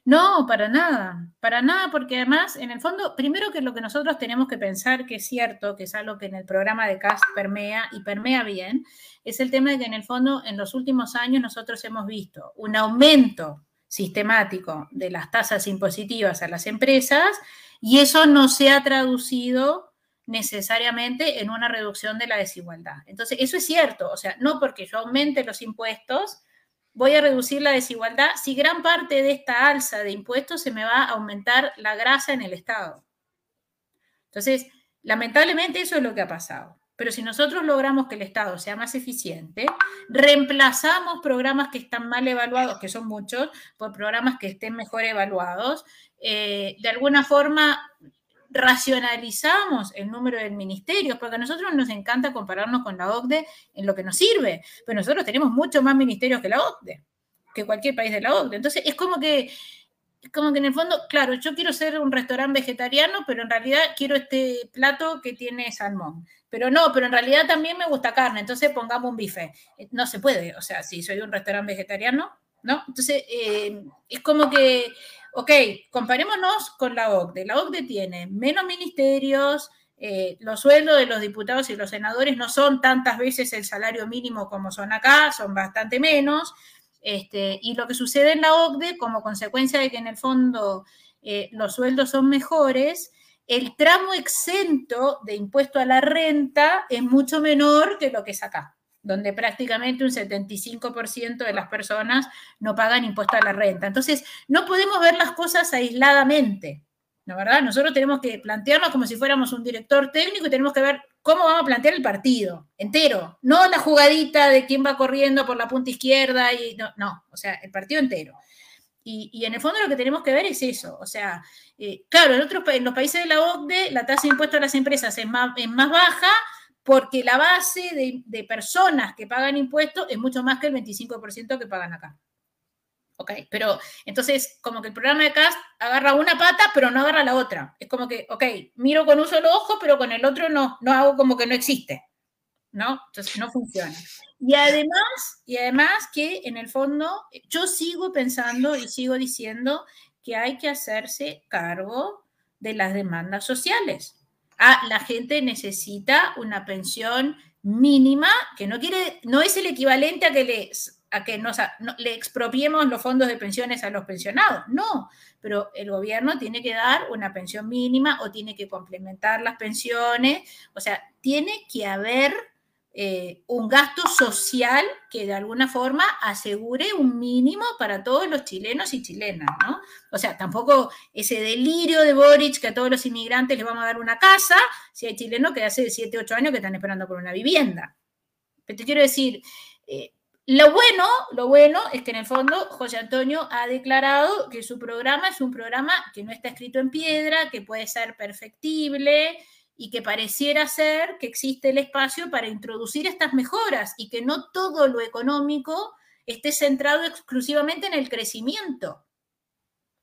No, para nada, para nada, porque además, en el fondo, primero que lo que nosotros tenemos que pensar, que es cierto, que es algo que en el programa de CAST permea y permea bien, es el tema de que en el fondo, en los últimos años, nosotros hemos visto un aumento sistemático de las tasas impositivas a las empresas y eso no se ha traducido necesariamente en una reducción de la desigualdad. Entonces, eso es cierto, o sea, no porque yo aumente los impuestos, voy a reducir la desigualdad si gran parte de esta alza de impuestos se me va a aumentar la grasa en el Estado. Entonces, lamentablemente eso es lo que ha pasado. Pero si nosotros logramos que el Estado sea más eficiente, reemplazamos programas que están mal evaluados, que son muchos, por programas que estén mejor evaluados, eh, de alguna forma racionalizamos el número de ministerios, porque a nosotros nos encanta compararnos con la OCDE en lo que nos sirve, pero nosotros tenemos mucho más ministerios que la OCDE, que cualquier país de la OCDE. Entonces, es como que, como que en el fondo, claro, yo quiero ser un restaurante vegetariano, pero en realidad quiero este plato que tiene salmón. Pero no, pero en realidad también me gusta carne, entonces pongamos un bife. Eh, no se puede, o sea, si soy un restaurante vegetariano, ¿no? Entonces, eh, es como que ok, comparémonos con la OCDE. La OCDE tiene menos ministerios, eh, los sueldos de los diputados y los senadores no son tantas veces el salario mínimo como son acá, son bastante menos. Este, y lo que sucede en la OCDE, como consecuencia de que en el fondo eh, los sueldos son mejores, el tramo exento de impuesto a la renta es mucho menor que lo que es acá donde prácticamente un 75% de las personas no pagan impuesto a la renta. Entonces, no podemos ver las cosas aisladamente, ¿no verdad? Nosotros tenemos que plantearnos como si fuéramos un director técnico y tenemos que ver cómo vamos a plantear el partido entero, no la jugadita de quién va corriendo por la punta izquierda y no, no o sea, el partido entero. Y, en el fondo lo que tenemos que ver es eso, o sea, eh, claro, en, otros, en los países de la OCDE la tasa de impuesto a las empresas es más, es más baja, porque la base de, personas que pagan impuestos es mucho más que el 25% que pagan acá. ¿Ok? Pero entonces, como que el programa de CAST agarra una pata, pero no agarra la otra. Es como que, ok, miro con un solo ojo, pero con el otro no, no hago como que no existe. ¿No? Entonces no funciona. Y además, y además que en el fondo, yo sigo pensando y sigo diciendo que hay que hacerse cargo de las demandas sociales. Ah, la gente necesita una pensión mínima que no quiere, no es el equivalente a que a que nos, le expropiemos los fondos de pensiones a los pensionados, no, pero el gobierno tiene que dar una pensión mínima o tiene que complementar las pensiones, o sea, tiene que haber eh, un gasto social que de alguna forma asegure un mínimo para todos los chilenos y chilenas, ¿no? O sea, tampoco ese delirio de Boric que a todos los inmigrantes les vamos a dar una casa, si hay chilenos que hace 7, 8 años que están esperando por una vivienda. Pero te quiero decir, eh, lo bueno, lo bueno es que en el fondo José Antonio ha declarado que su programa es un programa que no está escrito en piedra, que puede ser perfectible, y que pareciera ser que existe el espacio para introducir estas mejoras y que no todo lo económico esté centrado exclusivamente en el crecimiento.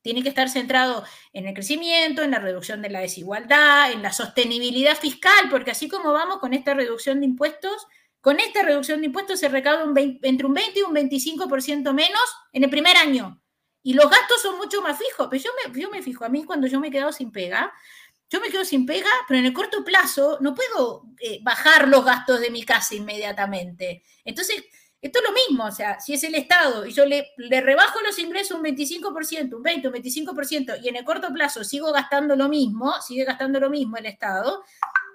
Tiene que estar centrado en el crecimiento, en la reducción de la desigualdad, en la sostenibilidad fiscal, porque así como vamos con esta reducción de impuestos, con esta reducción de impuestos se recauda entre un 20 y un 25% menos en el primer año. Y los gastos son mucho más fijos. Pero yo me, yo me fijo, a mí cuando yo me he quedado sin pega, yo me quedo sin pega, pero en el corto plazo no puedo eh, bajar los gastos de mi casa inmediatamente. Entonces, esto es lo mismo, o sea, si es el Estado y yo le, le rebajo los ingresos un 25%, un 20, un 25%, y en el corto plazo sigo gastando lo mismo, sigue gastando lo mismo el Estado,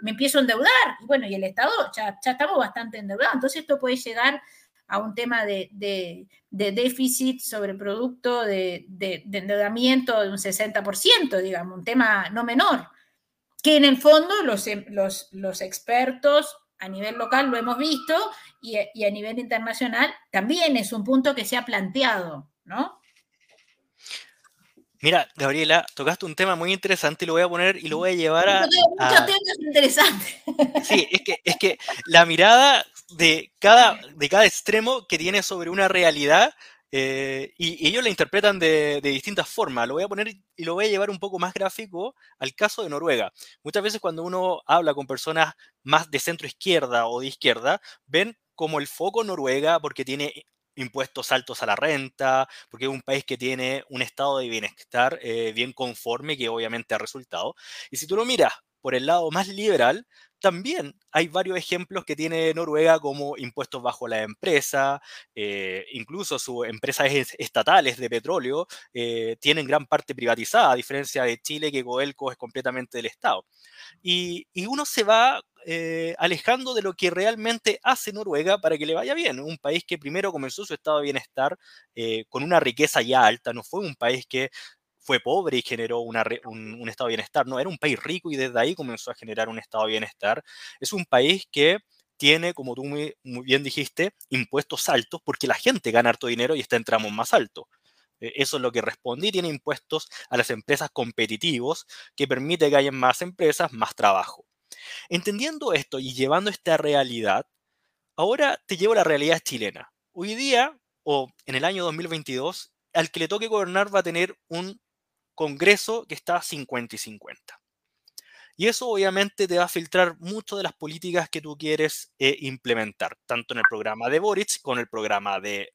me empiezo a endeudar. Y bueno, y el Estado ya, ya estamos bastante endeudados. Entonces, esto puede llegar a un tema de, déficit sobre producto, de, endeudamiento de un 60%, digamos, un tema no menor, que en el fondo los, los, los expertos a nivel local lo hemos visto y, y, a nivel internacional también es un punto que se ha planteado, ¿no? Mira, Gabriela, tocaste un tema muy interesante y lo voy a poner y lo voy a llevar a. Muchos temas interesantes. Sí, es que, es que la mirada de cada, de cada extremo que tiene sobre una realidad eh, y, ellos la interpretan de, de, distintas formas. Lo voy a poner y lo voy a llevar un poco más gráfico al caso de Noruega. Muchas veces cuando uno habla con personas más de centro izquierda o de izquierda, ven como el foco Noruega porque tiene impuestos altos a la renta, porque es un país que tiene un estado de bienestar eh, bien conforme, que obviamente ha resultado. Y si tú lo miras por el lado más liberal, también hay varios ejemplos que tiene Noruega como impuestos bajo la empresa, eh, incluso sus empresas estatales de petróleo eh, tienen gran parte privatizada, a diferencia de Chile que Coelco es completamente del Estado. Y, y uno se va eh, alejando de lo que realmente hace Noruega para que le vaya bien. Un país que primero comenzó su estado de bienestar eh, con una riqueza ya alta, no fue un país que fue pobre y generó un, estado de bienestar, no, era un país rico y desde ahí comenzó a generar un estado de bienestar. Es un país que tiene, como tú muy, bien dijiste, impuestos altos porque la gente gana harto dinero y está en tramos más altos. E, eso es lo que respondí, tiene impuestos a las empresas competitivos que permite que haya más empresas, más trabajo. Entendiendo esto y llevando esta realidad, ahora te llevo a la realidad chilena. Hoy día, o en el año 2022, al que le toque gobernar va a tener un Congreso que está 50 y 50. Y eso obviamente te va a filtrar mucho de las políticas que tú quieres eh, implementar, tanto en el programa de Boric como en el programa de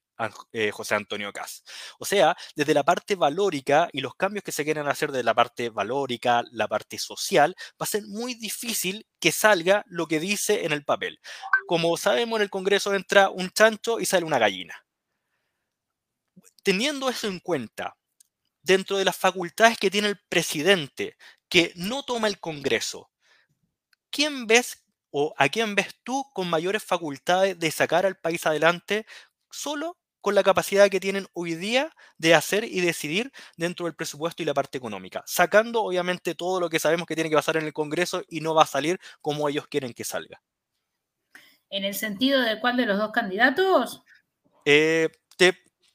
eh, José Antonio Cas. O sea, desde la parte valórica y los cambios que se quieren hacer de la parte valórica, la parte social, va a ser muy difícil que salga lo que dice en el papel. Como sabemos, en el Congreso entra un chancho y sale una gallina. Teniendo eso en cuenta, dentro de las facultades que tiene el presidente, que no toma el Congreso, ¿quién ves o a quién ves tú con mayores facultades de sacar al país adelante solo con la capacidad que tienen hoy día de hacer y decidir dentro del presupuesto y la parte económica, sacando obviamente todo lo que sabemos que tiene que pasar en el Congreso y no va a salir como ellos quieren que salga. ¿En el sentido de cuál de los dos candidatos? Eh,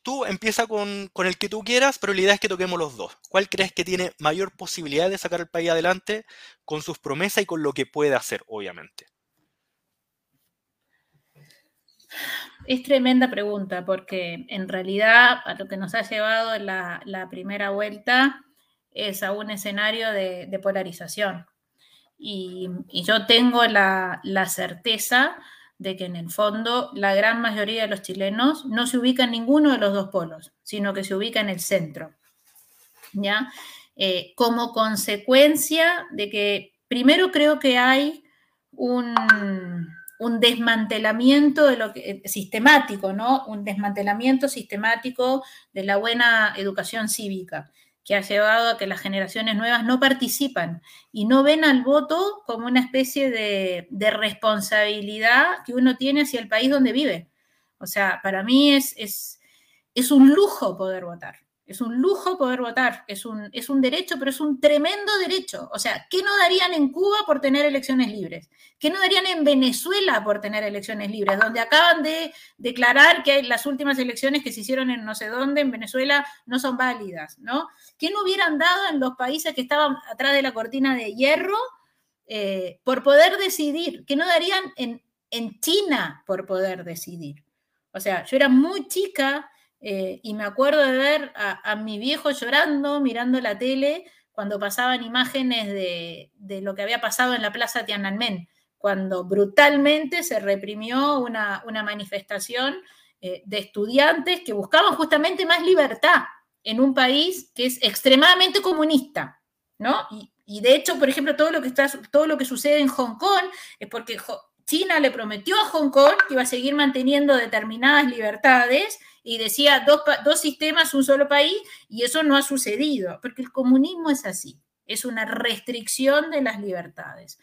tú empieza con, con, el que tú quieras, pero la idea es que toquemos los dos. ¿Cuál crees que tiene mayor posibilidad de sacar el país adelante con sus promesas y con lo que puede hacer, obviamente? Es tremenda pregunta porque en realidad a lo que nos ha llevado la, primera vuelta es a un escenario de, polarización. Y, yo tengo la, certeza de que en el fondo la gran mayoría de los chilenos no se ubica en ninguno de los dos polos, sino que se ubica en el centro. ¿ya? Eh, como consecuencia de que primero creo que hay un un desmantelamiento de lo que, eh, sistemático, ¿no? Un desmantelamiento sistemático de la buena educación cívica, que ha llevado a que las generaciones nuevas no participan y no ven al voto como una especie de, responsabilidad que uno tiene hacia el país donde vive. O sea, para mí es, es, es un lujo poder votar. Es un lujo poder votar, es un, es un derecho, pero es un tremendo derecho. O sea, ¿qué no darían en Cuba por tener elecciones libres? ¿Qué no darían en Venezuela por tener elecciones libres? Donde acaban de declarar que las últimas elecciones que se hicieron en no sé dónde, en Venezuela, no son válidas, ¿no? ¿Qué no hubieran dado en los países que estaban atrás de la cortina de hierro eh, por poder decidir? ¿Qué no darían en, en China por poder decidir? O sea, yo era muy chica eh, y me acuerdo de ver a, mi viejo llorando, mirando la tele, cuando pasaban imágenes de, lo que había pasado en la Plaza Tiananmen, cuando brutalmente se reprimió una, manifestación eh, de estudiantes que buscaban justamente más libertad en un país que es extremadamente comunista, ¿no? Y, de hecho, por ejemplo, todo lo, que está, todo lo que sucede en Hong Kong es porque China le prometió a Hong Kong que iba a seguir manteniendo determinadas libertades y decía dos, dos sistemas, un solo país, y eso no ha sucedido, porque el comunismo es así, es una restricción de las libertades.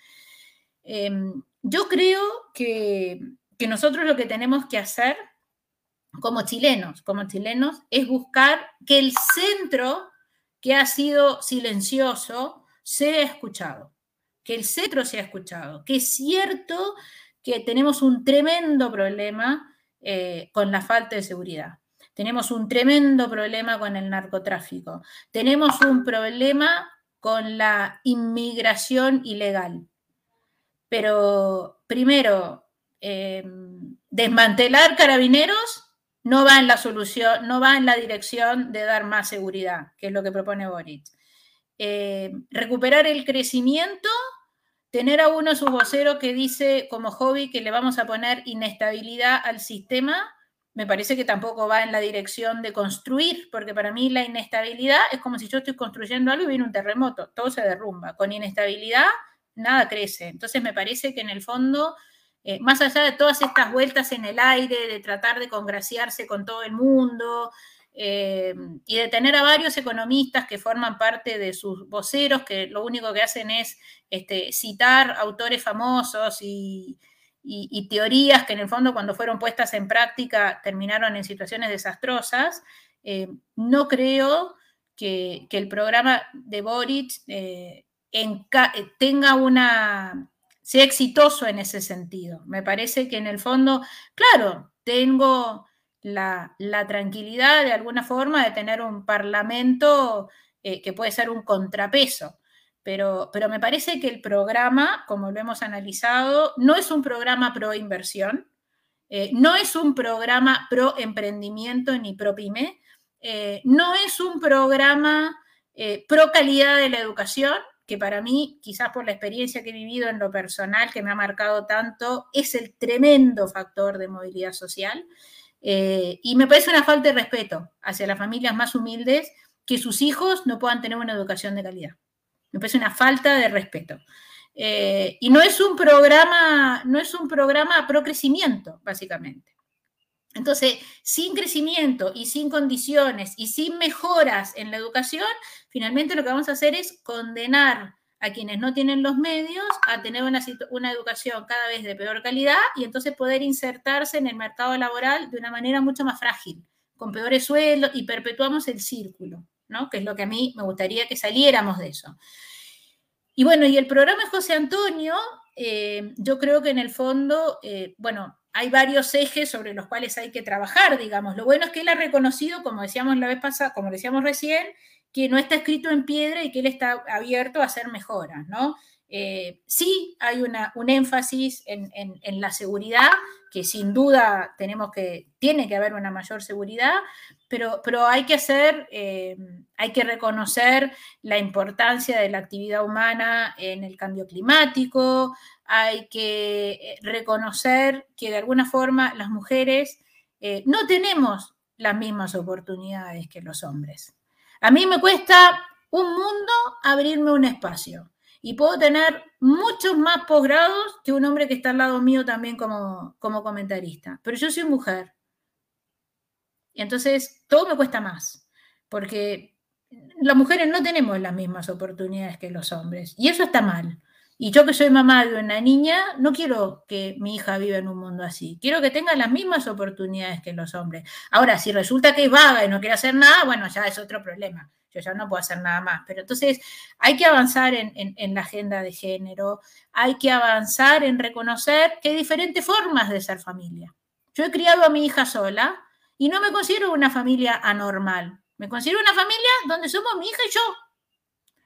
Em, yo creo que, nosotros lo que tenemos que hacer como chilenos, como chilenos, es buscar que el centro que ha sido silencioso sea escuchado, que el centro sea escuchado, que es cierto que tenemos un tremendo problema eh, con la falta de seguridad. Tenemos un tremendo problema con el narcotráfico. Tenemos un problema con la inmigración ilegal. Pero primero, em, desmantelar carabineros no va en la solución, no va en la dirección de dar más seguridad, que es lo que propone Boric. Em, recuperar el crecimiento, tener a uno de sus voceros que dice como hobby que le vamos a poner inestabilidad al sistema, me parece que tampoco va en la dirección de construir, porque para mí la inestabilidad es como si yo estoy construyendo algo y viene un terremoto, todo se derrumba. Con inestabilidad nada crece. Entonces me parece que en el fondo, eh, más allá de todas estas vueltas en el aire, de tratar de congraciarse con todo el mundo eh, y de tener a varios economistas que forman parte de sus voceros, que lo único que hacen es este, citar autores famosos y teorías que en el fondo cuando fueron puestas en práctica terminaron en situaciones desastrosas, eh, no creo que, el programa de Boric eh, tenga una, sea exitoso en ese sentido. Me parece que en el fondo, claro, tengo la, tranquilidad de alguna forma de tener un parlamento que puede ser un contrapeso pero, me parece que el programa, como lo hemos analizado, no es un programa pro inversión, eh, no es un programa pro emprendimiento ni pro pyme, eh, no es un programa eh, pro calidad de la educación, que para mí, quizás por la experiencia que he vivido en lo personal, que me ha marcado tanto, es el tremendo factor de movilidad social. Y me parece una falta de respeto hacia las familias más humildes que sus hijos no puedan tener una educación de calidad. Me parece una falta de respeto. Eh, y no es un programa, no es un programa pro crecimiento, básicamente. Entonces, sin crecimiento y sin condiciones y sin mejoras en la educación, finalmente lo que vamos a hacer es condenar a quienes no tienen los medios a tener una, una, educación cada vez de peor calidad y entonces poder insertarse en el mercado laboral de una manera mucho más frágil, con peores sueldos y perpetuamos el círculo que es lo que a mí me gustaría que saliéramos de eso. Y bueno, y el programa José Antonio, eh, yo creo que en el fondo, eh, bueno, hay varios ejes sobre los cuales hay que trabajar, digamos. Lo bueno es que él ha reconocido, como decíamos la vez pasada, como decíamos recién, que no está escrito en piedra y que él está abierto a hacer mejoras, ¿no? Eh, sí hay un énfasis en, la seguridad, que sin duda tenemos que, tiene que haber una mayor seguridad, pero, pero hay que hacer, eh, hay que reconocer la importancia de la actividad humana en el cambio climático, hay que eh, reconocer que de alguna forma las mujeres no tenemos las mismas oportunidades que los hombres. A mí me cuesta un mundo abrirme un espacio y puedo tener muchos más posgrados que un hombre que está al lado mío también como, como comentarista. Pero yo soy mujer. Y entonces todo me cuesta más, porque las mujeres no tenemos las mismas oportunidades que los hombres. Y eso está mal. Y yo que soy mamá de una niña, no quiero que mi hija viva en un mundo así. Quiero que tenga las mismas oportunidades que los hombres. Ahora, si resulta que es vaga y no quiere hacer nada, bueno, ya es otro problema yo ya no puedo hacer nada más. Pero entonces hay que avanzar en, la agenda de género, hay que avanzar en reconocer que hay diferentes formas de ser familia. Yo he criado a mi hija sola y no me considero una familia anormal. Me considero una familia donde somos mi hija y yo.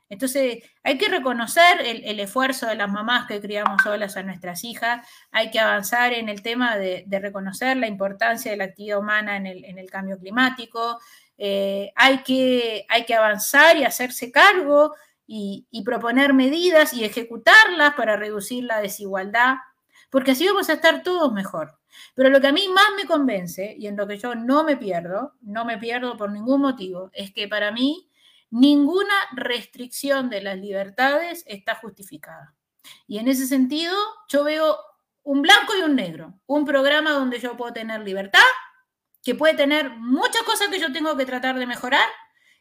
Entonces, hay que reconocer el, esfuerzo de las mamás que criamos solas a nuestras hijas, hay que avanzar en el tema de, reconocer la importancia de la actividad humana en el, cambio climático, eh, hay, que, hay que avanzar y hacerse cargo y, proponer medidas y ejecutarlas para reducir la desigualdad, porque así vamos a estar todos mejor. Pero lo que a mí más me convence y en lo que yo no me pierdo, no me pierdo por ningún motivo, es que para mí ninguna restricción de las libertades está justificada. Y en ese sentido, yo veo un blanco y un negro, un programa donde yo puedo tener libertad que puede tener muchas cosas que yo tengo que tratar de mejorar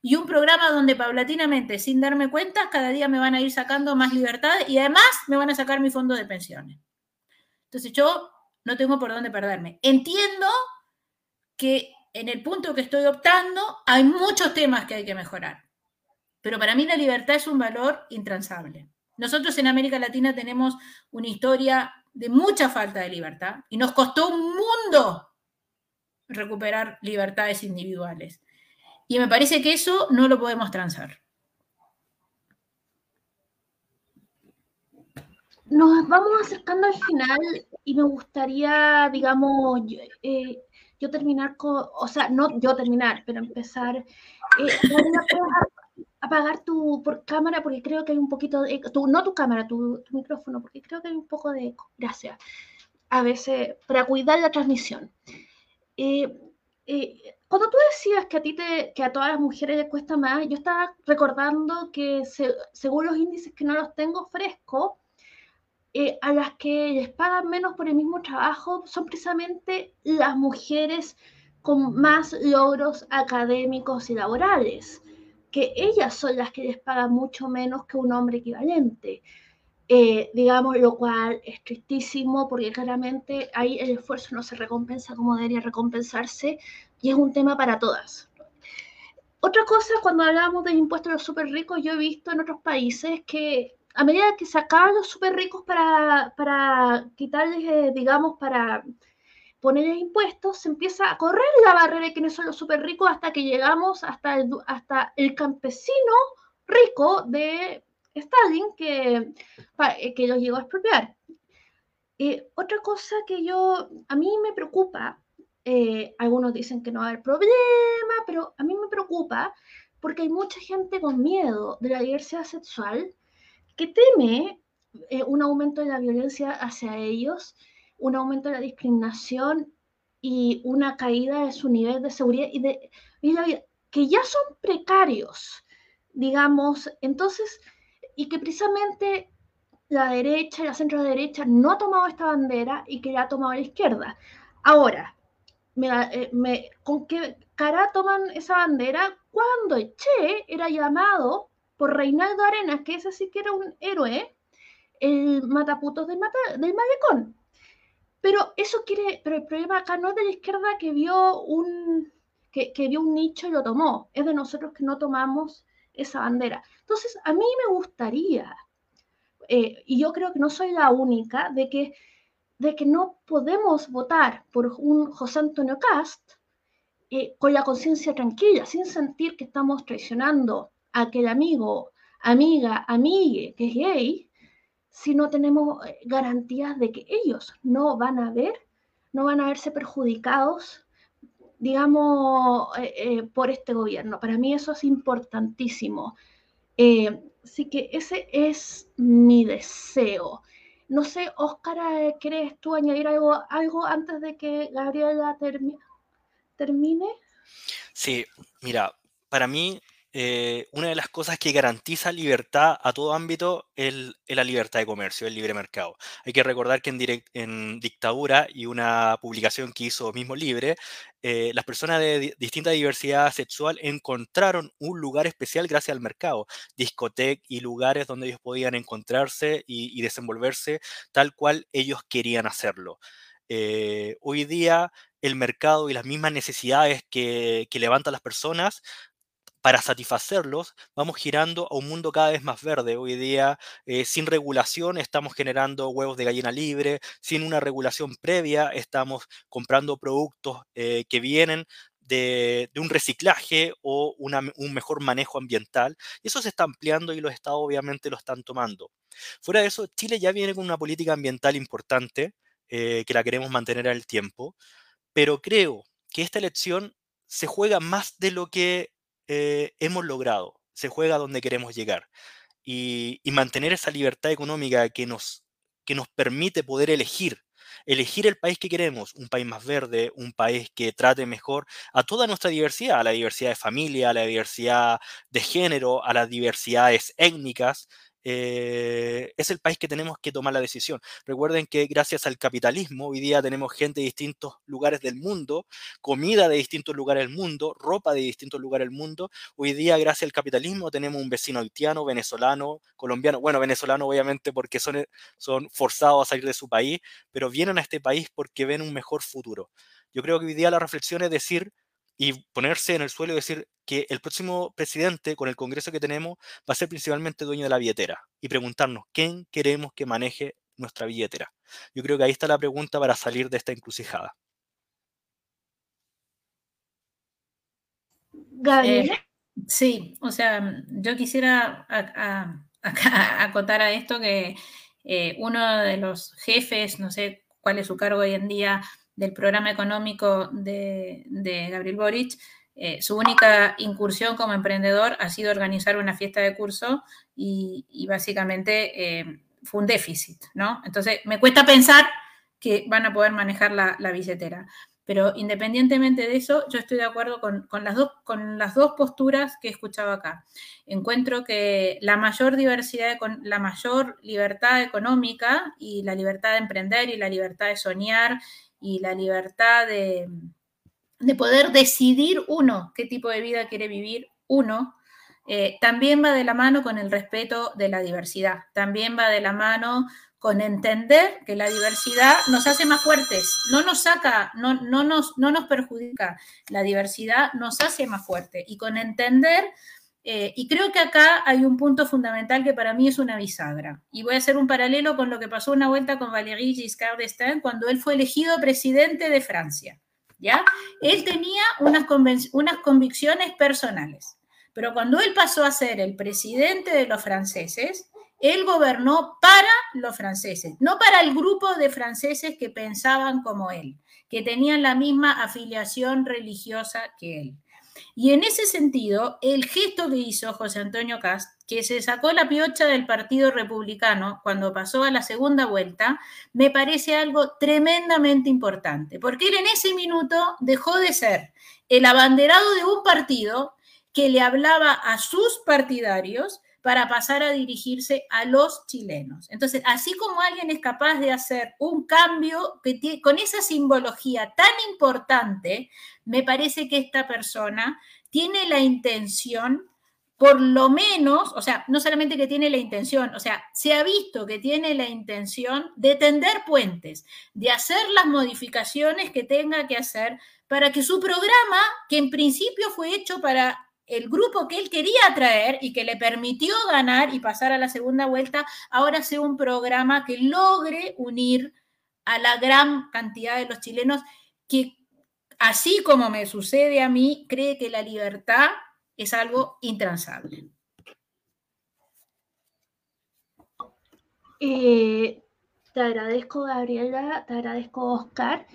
y un programa donde paulatinamente, sin darme cuenta, cada día me van a ir sacando más libertad y además me van a sacar mi fondo de pensiones. Entonces yo no tengo por dónde perderme. Entiendo que en el punto que estoy optando hay muchos temas que hay que mejorar. Pero para mí la libertad es un valor intransable. Nosotros en América Latina tenemos una historia de mucha falta de libertad y nos costó un mundo recuperar libertades individuales. Y me parece que eso no lo podemos transar. Nos vamos acercando al final y me gustaría, digamos, yo, eh, terminar con, o sea, no yo terminar, pero empezar. Eh, apagar tu por cámara porque creo que hay un poquito de tu, no tu cámara, tu, micrófono, porque creo que hay un poco de eco. Gracias. A veces, para cuidar la transmisión. Eh, eh, cuando tú decías que a ti te, que a todas las mujeres les cuesta más, yo estaba recordando que según los índices que no los tengo frescos, eh, a las que les pagan menos por el mismo trabajo son precisamente las mujeres con más logros académicos y laborales que ellas son las que les pagan mucho menos que un hombre equivalente. Eh, digamos, lo cual es tristísimo porque claramente ahí el esfuerzo no se recompensa como debería recompensarse y es un tema para todas. Otra cosa, cuando hablamos del impuesto a los súper ricos, yo he visto en otros países que a medida que sacaban los súper ricos para, para quitarles, eh, digamos, para poner impuestos, se empieza a correr la barrera de quienes son los súper ricos hasta que llegamos hasta el, hasta el campesino rico de Stalin que, eh, que los llegó a expropiar. Eh, otra cosa que yo, a mí me preocupa, eh, algunos dicen que no va a haber problema, pero a mí me preocupa porque hay mucha gente con miedo de la diversidad sexual que teme un aumento de la violencia hacia ellos un aumento de la discriminación y una caída de su nivel de seguridad y de que ya son precarios, digamos, entonces, y que precisamente la derecha y la centro derecha no ha tomado esta bandera y que la ha tomado la izquierda. Ahora, eh, ¿con qué cara toman esa bandera? Cuando Che era llamado por Reinaldo Arenas, que ese sí que era un héroe, el mataputos del, del malecón. Pero eso quiere, pero el problema acá no es de la izquierda que vio un, que, vio un nicho y lo tomó, es de nosotros que no tomamos esa bandera. Entonces, a mí me gustaría, eh, y yo creo que no soy la única, de que, de que no podemos votar por un José Antonio Cast eh, con la conciencia tranquila, sin sentir que estamos traicionando a aquel amigo, amiga, amigue que es gay, si no tenemos eh, garantías de que ellos no van a ver, no van a verse perjudicados, digamos, eh, eh, por este gobierno. Para mí eso es importantísimo. así que ese es mi deseo. No sé, Óscar, ¿quieres tú añadir algo, algo antes de que Gabriela termine? Sí, mira, para mí eh, una de las cosas que garantiza libertad a todo ámbito es, la libertad de comercio, el libre mercado. Hay que recordar que en, dictadura y una publicación que hizo Mismo Libre, eh, las personas de distinta diversidad sexual encontraron un lugar especial gracias al mercado, discotecas y lugares donde ellos podían encontrarse y, desenvolverse tal cual ellos querían hacerlo. Eh, hoy día el mercado y las mismas necesidades que, que levantan las personas para satisfacerlos, vamos girando a un mundo cada vez más verde. Hoy día, eh, sin regulación, estamos generando huevos de gallina libre, sin una regulación previa, estamos comprando productos eh, que vienen de, un reciclaje o un mejor manejo ambiental. Eso se está ampliando y los estados obviamente lo están tomando. Fuera de eso, Chile ya viene con una política ambiental importante, eh, que la queremos mantener al tiempo, pero creo que esta elección se juega más de lo que eh, hemos logrado, se juega donde queremos llegar. Y, mantener esa libertad económica que nos, que nos permite poder elegir, elegir el país que queremos, un país más verde, un país que trate mejor a toda nuestra diversidad, a la diversidad de familia, a la diversidad de género, a las diversidades étnicas, eh, es el país que tenemos que tomar la decisión. Recuerden que gracias al capitalismo hoy día tenemos gente de distintos lugares del mundo, comida de distintos lugares del mundo, ropa de distintos lugares del mundo. Hoy día gracias al capitalismo tenemos un vecino haitiano, venezolano, colombiano, bueno, venezolano obviamente porque son, son forzados a salir de su país, pero vienen a este país porque ven un mejor futuro. Yo creo que hoy día la reflexión es decir y ponerse en el suelo y decir que el próximo presidente, con el Congreso que tenemos, va a ser principalmente dueño de la billetera y preguntarnos quién queremos que maneje nuestra billetera. Yo creo que ahí está la pregunta para salir de esta encrucijada. Gaby. Eh, sí, o sea, yo quisiera acotar a esto que eh, uno de los jefes, no sé cuál es su cargo hoy en día, del programa económico de, Gabriel Boric, eh, su única incursión como emprendedor ha sido organizar una fiesta de curso y, básicamente eh, fue un déficit, ¿no? Entonces, me cuesta pensar que van a poder manejar la, la billetera. Pero independientemente de eso, yo estoy de acuerdo con, las dos, con las dos posturas que he escuchado acá. Encuentro que la mayor diversidad, la mayor libertad económica y la libertad de emprender y la libertad de soñar y la libertad de, de poder decidir uno qué tipo de vida quiere vivir uno, eh, también va de la mano con el respeto de la diversidad, también va de la mano con entender que la diversidad nos hace más fuertes, no nos saca, no, no, nos, no nos perjudica, la diversidad nos hace más fuertes y con entender, eh, y creo que acá hay un punto fundamental que para mí es una bisagra, y voy a hacer un paralelo con lo que pasó una vuelta con Valéry Giscard d'Estaing cuando él fue elegido presidente de Francia, ¿ya? Él tenía unas, unas convicciones personales, pero cuando él pasó a ser el presidente de los franceses, él gobernó para los franceses, no para el grupo de franceses que pensaban como él, que tenían la misma afiliación religiosa que él. Y en ese sentido, el gesto que hizo José Antonio Cast, que se sacó la piocha del Partido Republicano cuando pasó a la segunda vuelta, me parece algo tremendamente importante, porque él en ese minuto dejó de ser el abanderado de un partido que le hablaba a sus partidarios para pasar a dirigirse a los chilenos. Entonces, así como alguien es capaz de hacer un cambio con esa simbología tan importante, me parece que esta persona tiene la intención, por lo menos, o sea, no solamente que tiene la intención, o sea, se ha visto que tiene la intención de tender puentes, de hacer las modificaciones que tenga que hacer para que su programa, que en principio fue hecho para el grupo que él quería atraer y que le permitió ganar y pasar a la segunda vuelta, ahora sea un programa que logre unir a la gran cantidad de los chilenos que, así como me sucede a mí, cree que la libertad es algo intransable. Eh, te agradezco, Gabriela, te agradezco, Oscar,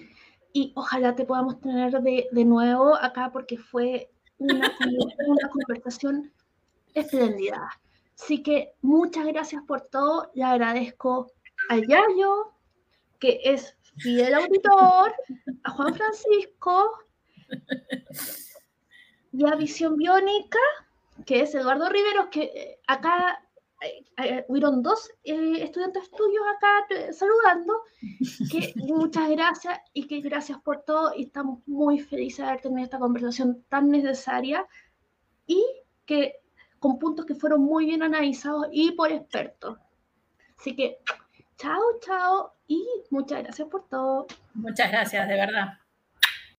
y ojalá te podamos tener de, de nuevo acá porque fue una, conversación espléndida. Así que muchas gracias por todo. Le agradezco a Yayo, que es fiel auditor, a Juan Francisco y a Visión Biónica, que es Eduardo Riveros, que eh, acá hubieron dos estudiantes tuyos acá saludando, que muchas gracias y que gracias por todo y estamos muy felices de haber tenido esta conversación tan necesaria y que con puntos que fueron muy bien analizados y por expertos. Así que chao, chao y muchas gracias por todo. Muchas gracias, de verdad.